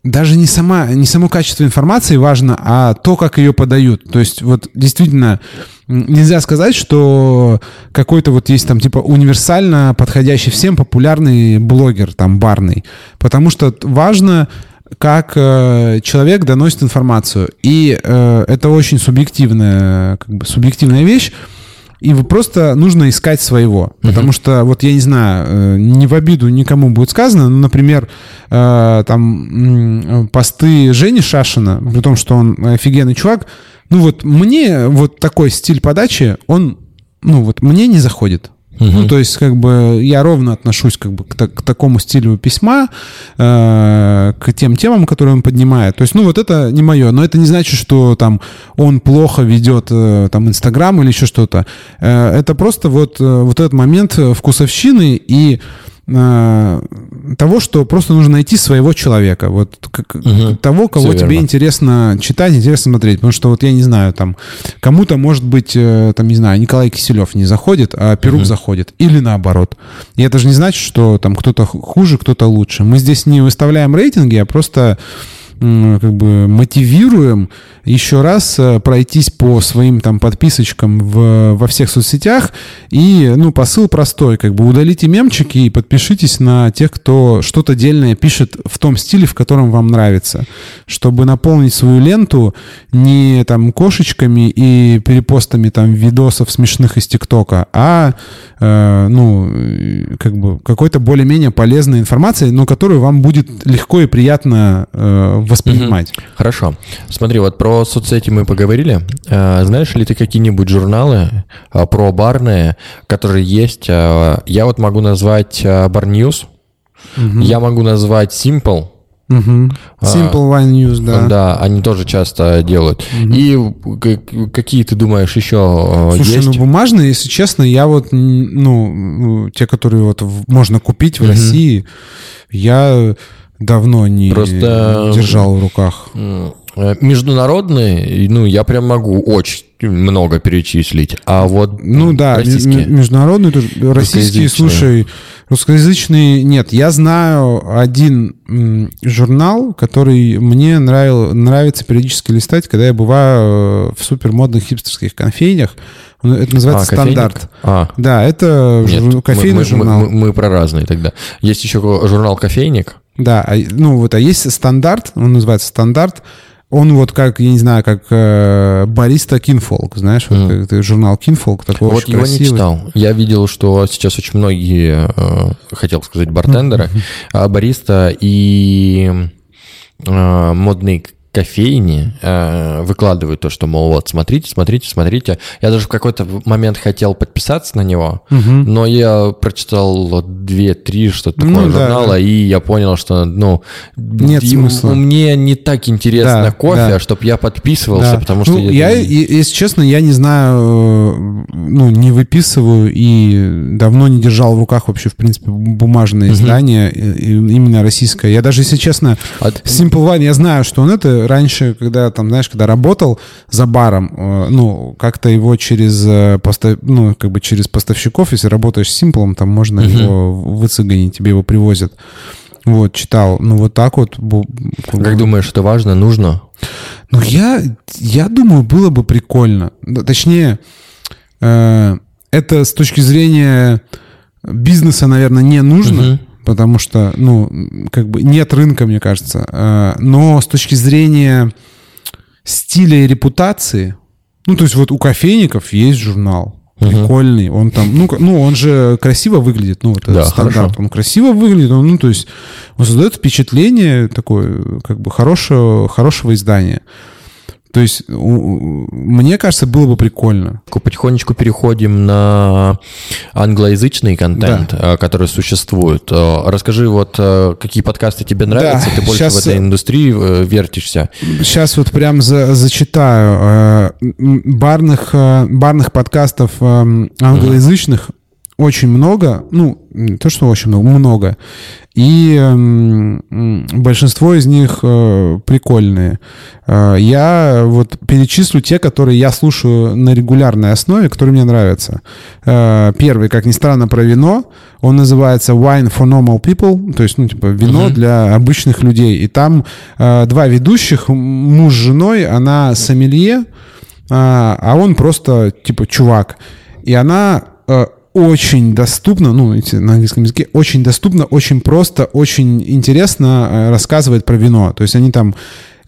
даже не, сама, не само качество информации важно, а то, как ее подают. То есть вот действительно нельзя сказать, что какой-то вот есть там типа универсально подходящий всем популярный блогер, там барный. Потому что важно как э, человек доносит информацию. И э, это очень субъективная, как бы, субъективная вещь. И просто нужно искать своего. Потому что, вот я не знаю, э, не в обиду никому будет сказано, но, например, э, там посты Жени Шашина, при том, что он офигенный чувак, ну вот мне вот такой стиль подачи, он, ну вот мне не заходит. Ну, то есть, как бы, я ровно отношусь как бы к, к такому стилю письма, э, к тем темам, которые он поднимает. То есть, ну, вот это не мое. Но это не значит, что там он плохо ведет э, там Инстаграм или еще что-то. Э, это просто вот, э, вот этот момент вкусовщины и того, что просто нужно найти своего человека. Вот к- к- того, кого тебе верно. интересно читать, интересно смотреть. Потому что вот я не знаю, там кому-то, может быть, э, там, не знаю, Николай Киселев не заходит, а Перук заходит. Или наоборот. И это же не значит, что там кто-то ху- хуже, кто-то лучше. Мы здесь не выставляем рейтинги, а просто как бы мотивируем еще раз э, пройтись по своим там подписочкам в, во всех соцсетях. И, ну, посыл простой, как бы удалите мемчики и подпишитесь на тех, кто что-то дельное пишет в том стиле, в котором вам нравится, чтобы наполнить свою ленту не там кошечками и перепостами там видосов смешных из ТикТока, а э, ну, как бы какой-то более-менее полезной информацией, но которую вам будет легко и приятно э, воспринимать. Хорошо. Смотри, вот про соцсети мы поговорили. Э, Знаешь ли ты какие-нибудь журналы э, про барные, которые есть? Э, Я вот могу назвать Bar News, я могу назвать Simple. Мгм. Simple Wine News, да. Да. они тоже часто делают. И к- какие ты думаешь еще Слушай, есть? ну бумажные, если честно, я вот, ну, те, которые вот можно купить в России, я давно не Просто- держал в руках. Э, Международные, ну, я прям могу очень много перечислить. А вот Ну да, российские. международные тоже. Российские, Русскоязычные. слушай, русскоязычные нет. Я знаю один журнал, который мне нравил, нравится периодически листать, когда я бываю э, в супермодных хипстерских кофейнях. Он- Это называется А? «Стандарт». А, Да, это нет, жур- мы- кофейный мы, мы- журнал. Мы, мы про разные тогда. Есть еще журнал «Кофейник». Да, а, ну вот, а есть Standart, он называется Standart. Он вот как, я не знаю, как э, бариста Kinfolk, знаешь, вот это журнал Kinfolk, такой Вот его красивый. не читал. Я видел, что сейчас очень многие, э, хотел сказать, бартендеры, а, бариста и э, модные кофейни э, выкладывают то, что, мол, вот, смотрите, смотрите, смотрите. Я даже в какой-то момент хотел подписаться на него, угу. но я прочитал две-три что-то такое ну, журнала, да, да. и я понял, что, ну, нет смысла. Мне не так интересно да, кофе, да. чтобы я подписывался, да. потому что... Ну, я, я, если честно, я не знаю, ну, не выписываю и давно не держал в руках вообще, в принципе, бумажное издание, угу. именно российское. Я даже, если честно, а... Simple One, я знаю, что он это раньше, когда там, знаешь, когда работал за баром, э, ну, как-то его через, э, постав... ну, как бы через поставщиков, если работаешь с Симплом, там можно uh-huh. его выцегонить, тебе его привозят. Вот, читал. Ну, вот так вот. Как думаешь, это важно, нужно? Ну, я, я думаю, было бы прикольно. Точнее, э, это с точки зрения бизнеса, наверное, не нужно. Uh-huh потому что, ну, как бы нет рынка, мне кажется. А, но с точки зрения стиля и репутации, ну, то есть вот у кофейников есть журнал, прикольный, он там, ну, ну, он же красиво выглядит, ну, вот да, стандарт, хорошо. он красиво выглядит, он, ну, то есть он создает впечатление такое, как бы хорошего, хорошего издания. То есть, мне кажется, было бы прикольно. Потихонечку переходим на англоязычный контент, да. Э, который существует. Э, расскажи, вот э, какие подкасты тебе нравятся, да, ты больше сейчас, в этой индустрии вертишься. Сейчас вот прям за, зачитаю. Барных, барных подкастов англоязычных очень много, ну, то, что очень много, много. И э, большинство из них э, прикольные. Э, я вот перечислю те, которые я слушаю на регулярной основе, которые мне нравятся. Э, первый, как ни странно, про вино. Он называется Wine for Normal People, то есть, ну, типа, вино uh-huh. для обычных людей. И там два ведущих, муж с женой, она сомелье, а он просто, типа, чувак. И она... Очень доступно, ну, на английском языке, очень доступно, очень просто, очень интересно э, рассказывает про вино. То есть они там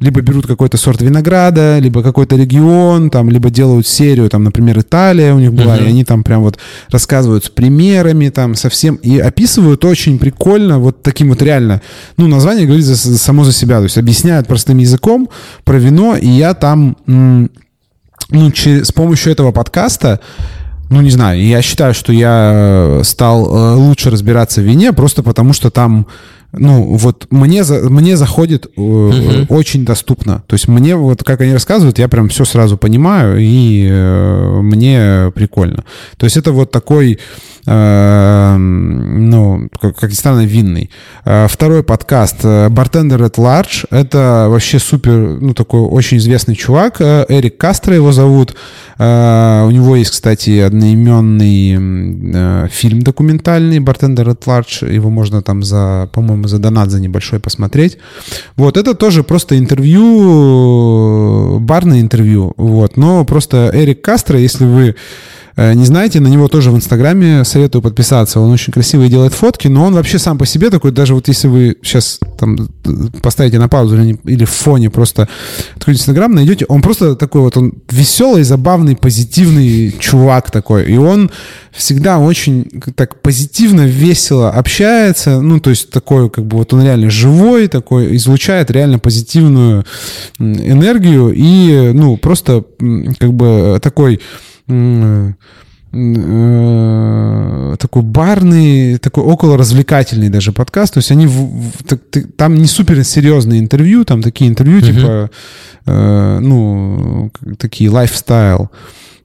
либо берут какой-то сорт винограда, либо какой-то регион, там, либо делают серию, там, например, Италия у них была, uh-huh. и они там прям вот рассказывают с примерами, там, совсем, и описывают очень прикольно, вот таким вот реально, ну, название говорит за, само за себя, то есть объясняют простым языком про вино, и я там, ну, через, с помощью этого подкаста ну, не знаю, я считаю, что я э, стал э, лучше разбираться в вине просто потому, что там ну, вот мне, за, мне заходит э, uh-huh. очень доступно. То есть мне, вот как они рассказывают, я прям все сразу понимаю, и э, мне прикольно. То есть это вот такой, э, ну, как, как ни странно, винный. Э, второй подкаст «Bartender at Large». Это вообще супер, ну, такой очень известный чувак. Э, Эрик Кастро его зовут. Э, у него есть, кстати, одноименный э, фильм документальный «Bartender at Large». Его можно там за, по-моему, по-моему, за донат за небольшой посмотреть. Вот, это тоже просто интервью, барное интервью, вот, но просто Эрик Кастро, если вы Э, не знаете, на него тоже в Инстаграме советую подписаться. Он очень красивые делает фотки, но он вообще сам по себе такой, даже вот если вы сейчас там поставите на паузу или, или в фоне просто откроете Инстаграм, найдете, он просто такой вот, он веселый, забавный, позитивный чувак такой. И он всегда очень так позитивно, весело общается, ну, то есть такой, как бы вот он реально живой, такой, излучает реально позитивную энергию и, ну, просто как бы такой Э, такой барный, такой около развлекательный даже подкаст. То есть они в, в, так, там не супер серьезные интервью, там такие интервью uh-huh. типа, э, ну, такие лайфстайл.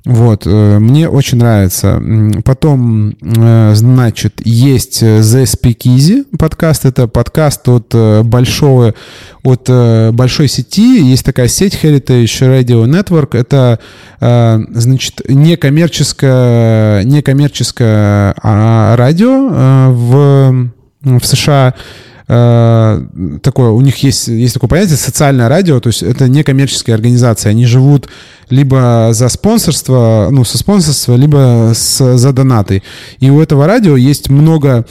Вот, э, мне очень нравится. Потом, э, значит, есть The Speakeasy подкаст. Это подкаст от большого, от большой сети. Есть такая сеть Heritage Radio Network. Это, значит, некоммерческое, некоммерческое а, радио в, в США э, такое, у них есть, есть такое понятие социальное радио, то есть это некоммерческие организации, они живут либо за спонсорство, ну, со спонсорства, либо с, за донаты. И у этого радио есть много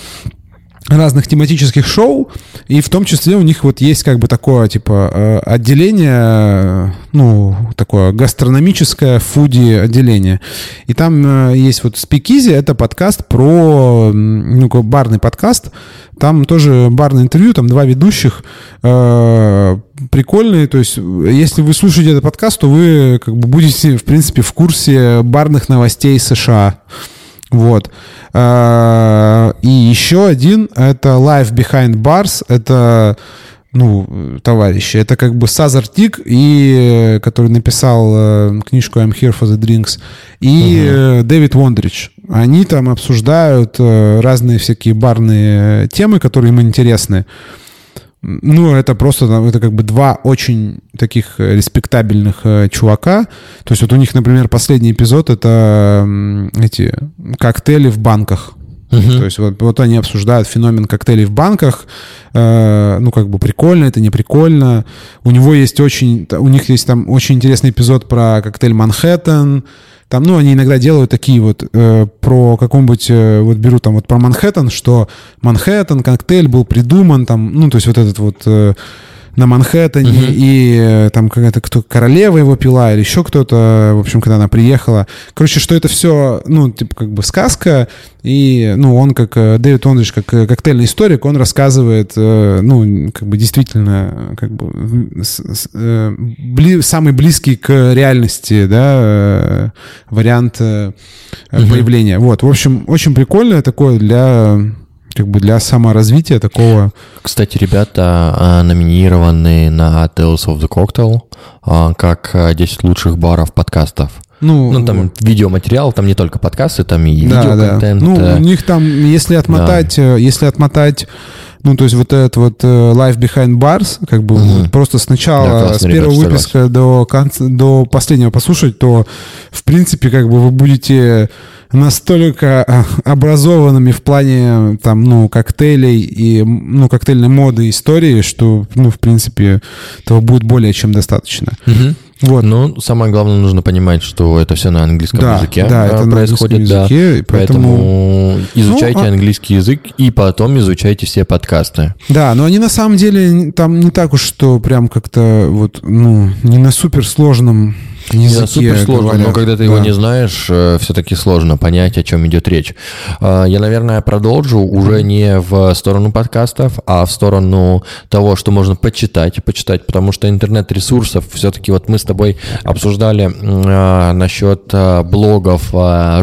разных тематических шоу, и в том числе у них вот есть как бы такое, типа, э, отделение, ну, такое гастрономическое фуди отделение. И там э, есть вот Speakeasy, это подкаст про, ну, барный подкаст, там тоже барное интервью, там два ведущих, э, прикольные, то есть если вы слушаете этот подкаст, то вы как бы будете, в принципе, в курсе барных новостей США. Вот. А, и еще один — это Life Behind Bars. Это ну, товарищи. Это как бы Сазар Тик, и, который написал э, книжку I'm Here for the Drinks, и uh-huh. Дэвид Вондрич. Они там обсуждают э, разные всякие барные темы, которые им интересны. Ну, это просто, это как бы два очень таких э, респектабельных э, чувака. То есть вот у них, например, последний эпизод — это эти коктейли в банках. Uh-huh. То есть вот, вот они обсуждают феномен коктейлей в банках. Э, ну, как бы прикольно, это не прикольно. У него есть очень... У них есть там очень интересный эпизод про коктейль «Манхэттен». Там, ну, они иногда делают такие вот э, про каком-нибудь, э, вот беру там вот про Манхэттен, что Манхэттен, коктейль был придуман там, ну, то есть вот этот вот... Э, на Манхэттене, угу. и э, там какая-то кто королева его пила, или еще кто-то, в общем, когда она приехала. Короче, что это все, ну, типа, как бы сказка, и, ну, он как э, Дэвид Ондрич, как э, коктейльный историк, он рассказывает, ну, как бы действительно, как бы бли, самый близкий к реальности, да, вариант угу. появления. Вот, в общем, очень прикольное такое для как бы для саморазвития такого. Кстати, ребята а, номинированы на Tales of the Cocktail а, как 10 а, лучших баров подкастов. Ну, ну там вот. видеоматериал, там не только подкасты, там и да, видеоконтент. Да. Ну, у них там, если отмотать, да. Э, если отмотать ну, то есть вот этот вот uh, Life Behind Bars, как бы угу. вот просто сначала, да, с первого ребята, выпуска до, конца, до последнего послушать, то, в принципе, как бы вы будете настолько а, образованными в плане там, ну, коктейлей и, ну, коктейльной моды истории, что, ну, в принципе, этого будет более чем достаточно. Угу. Вот. Ну, самое главное, нужно понимать, что это все на английском да, языке да, это происходит. На языке, да. поэтому... поэтому изучайте ну, а... английский язык и потом изучайте все подкасты. Да, но они на самом деле там не так уж, что прям как-то вот, ну, не на суперсложном языке супер сложно, говорят. но когда ты да. его не знаешь, э, все-таки сложно понять, о чем идет речь. Э, я, наверное, продолжу уже не в сторону подкастов, а в сторону того, что можно почитать, почитать, потому что интернет-ресурсов все-таки вот мы с тобой обсуждали э, насчет блогов,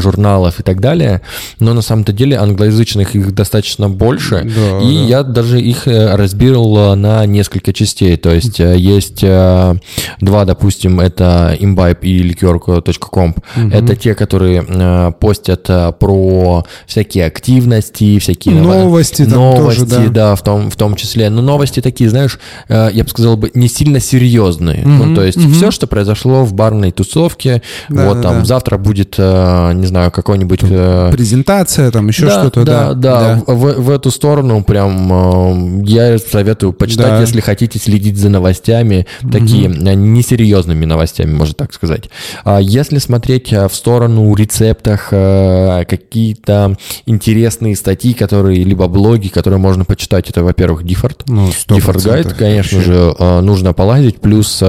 журналов и так далее, но на самом-то деле англоязычных их достаточно больше, да, и да. я даже их разбил на несколько частей, то есть есть два, допустим, это imbibe и liquor.com. Угу. Это те, которые э, постят э, про всякие активности, всякие новости, новости, тоже, да, да в, том, в том числе. Но новости такие, знаешь, э, я бы сказал бы, не сильно серьезные. Угу. Ну, то есть угу. все, что произошло в барной тусовке, да, вот да, там да. завтра будет, э, не знаю, какой-нибудь... Э, Презентация, там еще да, что-то, да. Да, да, да. В, в эту сторону прям э, я советую почитать, да. если хотите следить за новостями, такие угу. несерьезными новостями, может так сказать. А если смотреть э, в сторону рецептах, э, какие-то интересные статьи, которые, либо блоги, которые можно почитать, это, во-первых, Диффорд. Ну, Диффорд гайд, конечно же, э, нужно полазить. Плюс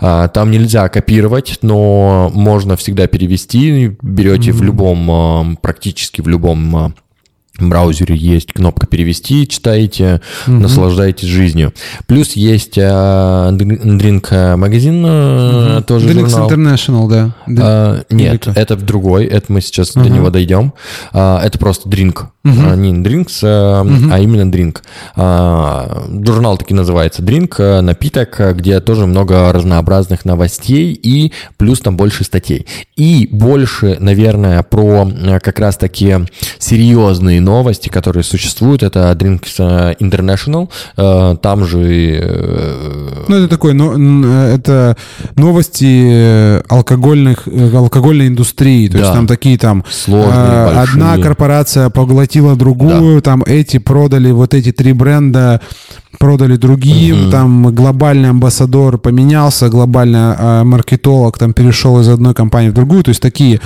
там нельзя копировать, но можно всегда перевести. Берете mm-hmm. в любом, практически в любом браузере есть кнопка перевести, читаете, угу. наслаждаетесь жизнью. Плюс есть э, Drink магазин, угу. тоже Drinks журнал. International, да. А, нет, Или это в другой, это мы сейчас угу. до него дойдем. А, это просто Drink, угу. а, не Drinks, а, угу. а именно Drink. А, журнал таки называется Drink, напиток, где тоже много разнообразных новостей и плюс там больше статей. И больше, наверное, про как раз-таки серьезные новости, которые существуют, это Drinks э, International, э, там же... Э, ну, это такой, но, это новости алкогольных, алкогольной индустрии, то да. есть там такие там... Сложные, Одна корпорация поглотила другую, да. там эти продали вот эти три бренда, продали другим, угу. там глобальный амбассадор поменялся, глобальный маркетолог там перешел из одной компании в другую, то есть такие...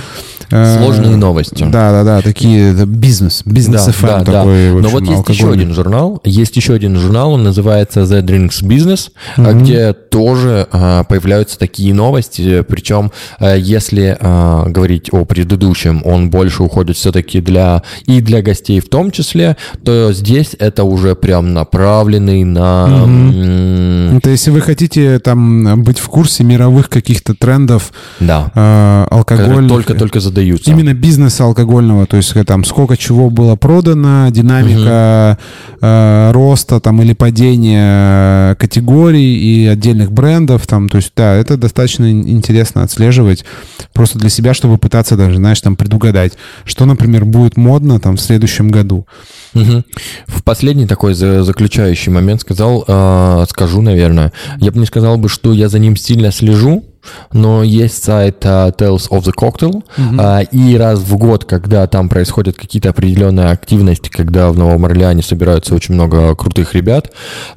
Сложные новости. Да, да, да, такие бизнес, бизнес да, FM да, такой, да. в Но общем, вот есть еще алкогольный. один журнал, есть еще один журнал, он называется The Drinks Business, Мгм. где тоже а, появляются такие новости, причем а, если а, говорить о предыдущем, он больше уходит все-таки для и для гостей в том числе, то здесь это уже прям направленный на... м, Это если вы хотите там быть в курсе мировых каких-то трендов Да, э, алкогольных, только-только задаются. именно бизнеса алкогольного, то есть там сколько чего было продано, динамика э, роста там или падения э, категорий и отдельных брендов, там, то есть да, это достаточно ин- интересно отслеживать просто для себя, чтобы пытаться даже, знаешь, там предугадать, что, например, будет модно там в следующем году. Мгм. В последний такой за- заключающий момент сказал, э, скажу, наверное, я бы не сказал бы, что я за ним сильно слежу, но есть сайт э, Tales of the Cocktail, а, и раз в год, когда там происходят какие-то определенные активности, когда в Новом Орлеане собираются очень много крутых ребят,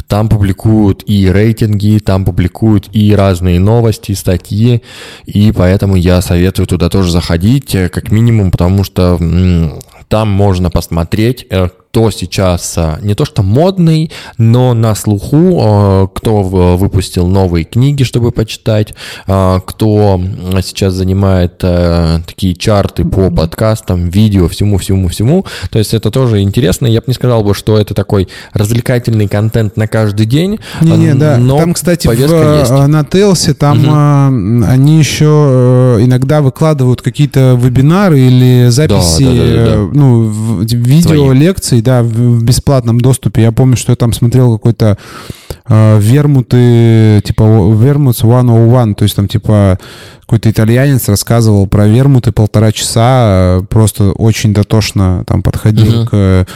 там публикуют и рейтинги, там публикуют и разные новости, статьи, и поэтому я советую туда тоже заходить, э, как минимум, потому что м, там можно посмотреть, э, кто сейчас а, не то что модный, но на слуху, э, кто в- выпустил новые книги, чтобы почитать, а, кто сейчас занимает такие чарты по подкастам, видео, всему-всему-всему. То есть это тоже интересно. Я бы не сказал бы, что это такой развлекательный контент на каждый день. Не-не, а, да. но там, кстати, в, повестка есть. э, на Тейлсе там э, они еще э, иногда выкладывают какие-то вебинары или записи, да, да, да, да. э, ну, в- видео Свои. лекций, да, в, бесплатном доступе. Я помню, что я там смотрел какой-то э, вермуты, типа вермутс 101, то есть там типа какой-то итальянец рассказывал про вермуты полтора часа, просто очень дотошно там подходил Мгм. к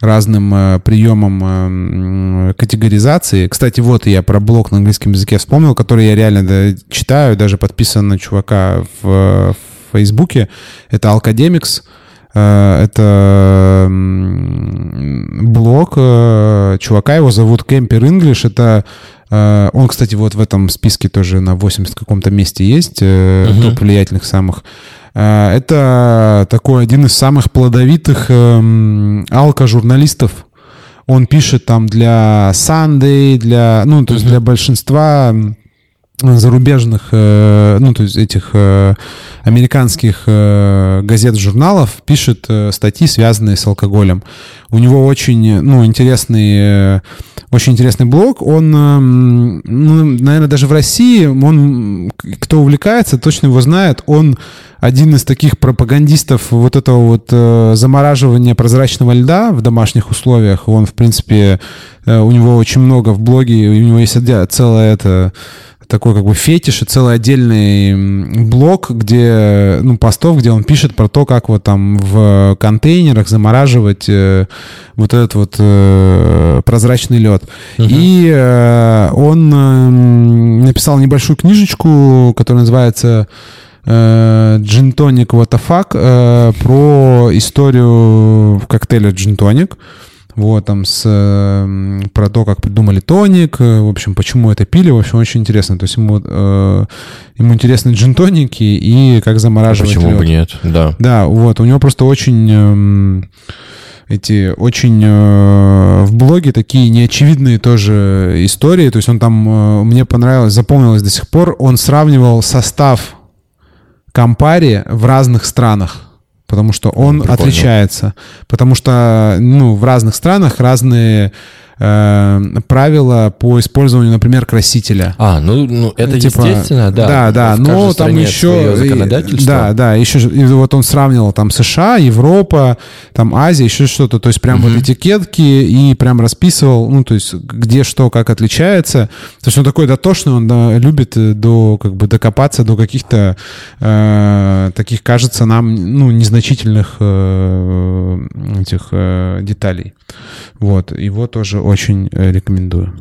разным э, приемам э, категоризации. Кстати, вот я про блог на английском языке вспомнил, который я реально да, читаю, даже подписан на чувака в, э, в Фейсбуке. Это Alcademics. Э, Это м, блог э, чувака, его зовут Кемпер English. Это э, он, кстати, вот в этом списке тоже на 80 каком-то месте есть, э, Мгм. топ влиятельных самых. Э, Это такой один из самых плодовитых эм, алко-журналистов. Он пишет там для Sunday, для, ну, то есть Мгм. для большинства зарубежных, э, ну, то есть этих э, американских э, газет, журналов, пишет статьи, связанные с алкоголем. У него очень, ну, интересный, очень интересный блог. Он, ну, наверное, даже в России, он, кто увлекается, точно его знает, он один из таких пропагандистов вот этого вот замораживания прозрачного льда в домашних условиях. Он, в принципе, у него очень много в блоге, у него есть целое это такой как бы фетиш и целый отдельный м, блог, где, ну, постов, где он пишет про то, как вот там в контейнерах замораживать э, вот этот вот э, прозрачный лед. Мгм. И э, он эм, написал небольшую книжечку, которая называется э, Gin Tonic What the Fuck, э, про историю коктейля Gin Tonic. Вот, там с, э, про то, как придумали тоник, э, в общем, почему это пили, в общем, очень интересно. То есть ему, э, ему интересны джин-тоники и как замораживать Почему лед. бы нет? Да. Да, вот, у него просто очень эм, эти очень э, в блоге такие неочевидные тоже истории. То есть он там, э, мне понравилось, запомнилось до сих пор, он сравнивал состав Кампари в разных странах. Потому что он Прикольно. отличается. Потому что, ну, в разных странах разные э, правила по использованию, например, красителя. А, ну, ну это Типа, естественно, да. Да, да, В но там еще... и-. Да, да, еще и вот он сравнивал там США, Европа, там Азия, еще что-то. То есть прям вот этикетки и прям расписывал, ну, то есть где что, как отличается. То есть он такой дотошный, он да, любит э, до, как бы докопаться до каких-то э, таких, кажется нам, ну, незначительных э, этих э, деталей. Вот, его тоже очень рекомендую.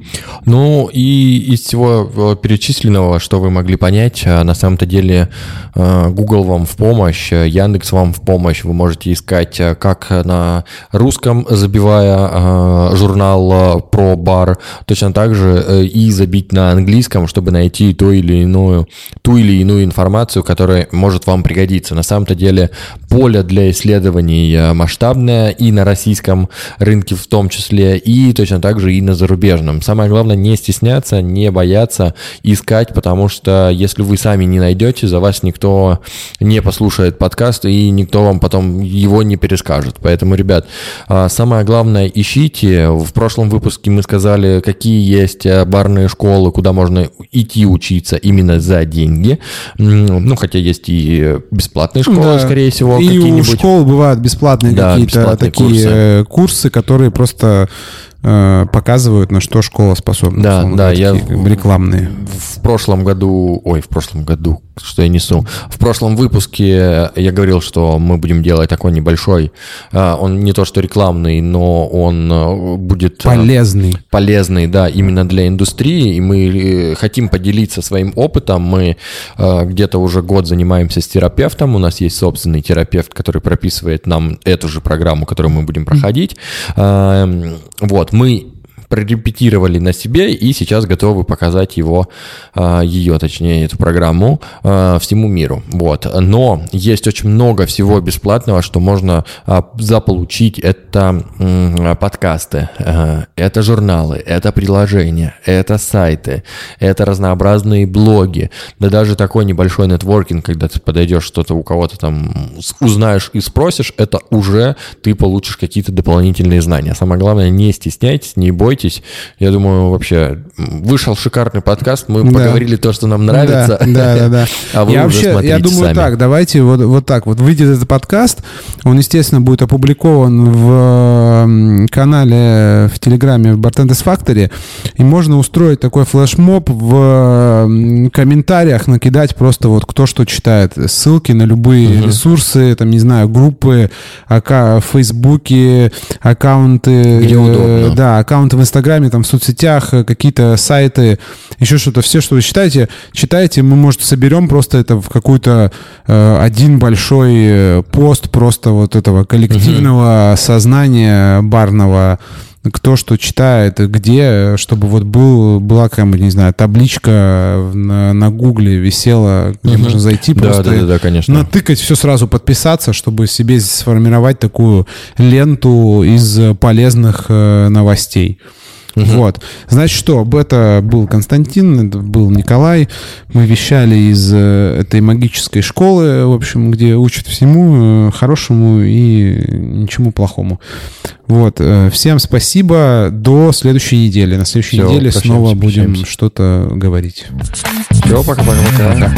Ну и из всего перечисленного, что вы могли понять, на самом-то деле Google вам в помощь, Яндекс вам в помощь. Вы можете искать как на русском, забивая журнал про бар, точно так же и забить на английском, чтобы найти ту или иную, ту или иную информацию, которая может вам пригодиться. На самом-то деле поле для исследований э, масштабное и на российском рынке в том числе, и точно так же и на зарубежном. Самое главное не стесняться, не бояться искать, потому что если вы сами не найдете, за вас никто не послушает подкаст и никто вам потом его не перескажет. Поэтому, ребят, а, самое главное ищите. В прошлом выпуске мы сказали, какие есть э, барные школы, куда можно идти учиться именно за деньги. Ну, хотя есть и бесплатные школы, да. скорее всего, и у школ бывают бесплатные да, какие-то такие курсы. Э, курсы, которые просто показывают, на что школа способна. Да, да, я рекламные. В прошлом году, ой, в прошлом году, что я несу. В прошлом выпуске я говорил, что мы будем делать такой небольшой, э, он не то что рекламный, но он э, будет полезный. Полезный, да, именно для индустрии, и мы хотим поделиться своим опытом. Мы где-то уже год занимаемся с терапевтом, у нас есть собственный терапевт, который прописывает нам эту же программу, которую мы будем проходить. Mm. Вот, мы прорепетировали на себе и сейчас готовы показать его, а, ее, точнее, эту программу а, всему миру. Вот. Но есть очень много всего бесплатного, что можно а, заполучить. Это подкасты, это журналы, это приложения, это сайты, это разнообразные блоги, да даже такой небольшой нетворкинг, когда ты подойдешь что-то у кого-то там узнаешь и спросишь, это уже ты получишь какие-то дополнительные знания. Самое главное, не стесняйтесь, не бойтесь, слушайтесь. Я думаю, вообще вышел шикарный подкаст. Мы да. поговорили то, что нам нравится. Да, да, да. А вы я уже вообще, я думаю сами. так, давайте вот, вот так вот. Выйдет этот подкаст, он, естественно, будет опубликован в канале в Телеграме в Bartenders Factory, и можно устроить такой флешмоб в комментариях, накидать просто вот кто что читает. Ссылки на любые угу. ресурсы, там, не знаю, группы, ака в Фейсбуке, аккаунты... Где удобно. Да, аккаунты в Инстаграме, там, в соцсетях, э, какие-то сайты, еще что-то. Все, что вы читаете, читайте. Мы, может, соберем просто это в какой-то э, один большой э, пост просто вот этого коллективного угу. сознания барного кто что читает, где, чтобы вот был, была какая-нибудь, не знаю, табличка на, на Гугле висела, где угу. можно зайти просто да, да, да, конечно. натыкать, все сразу подписаться, чтобы себе сформировать такую ленту из полезных э, новостей. Угу. Вот. Значит, что? Это был Константин, это был Николай. Мы вещали из э, этой магической школы, в общем, где учат всему э, хорошему и ничему плохому. Вот. Э, всем спасибо. До следующей недели. На следующей Все, неделе снова будем что-то говорить. Все, пока-пока.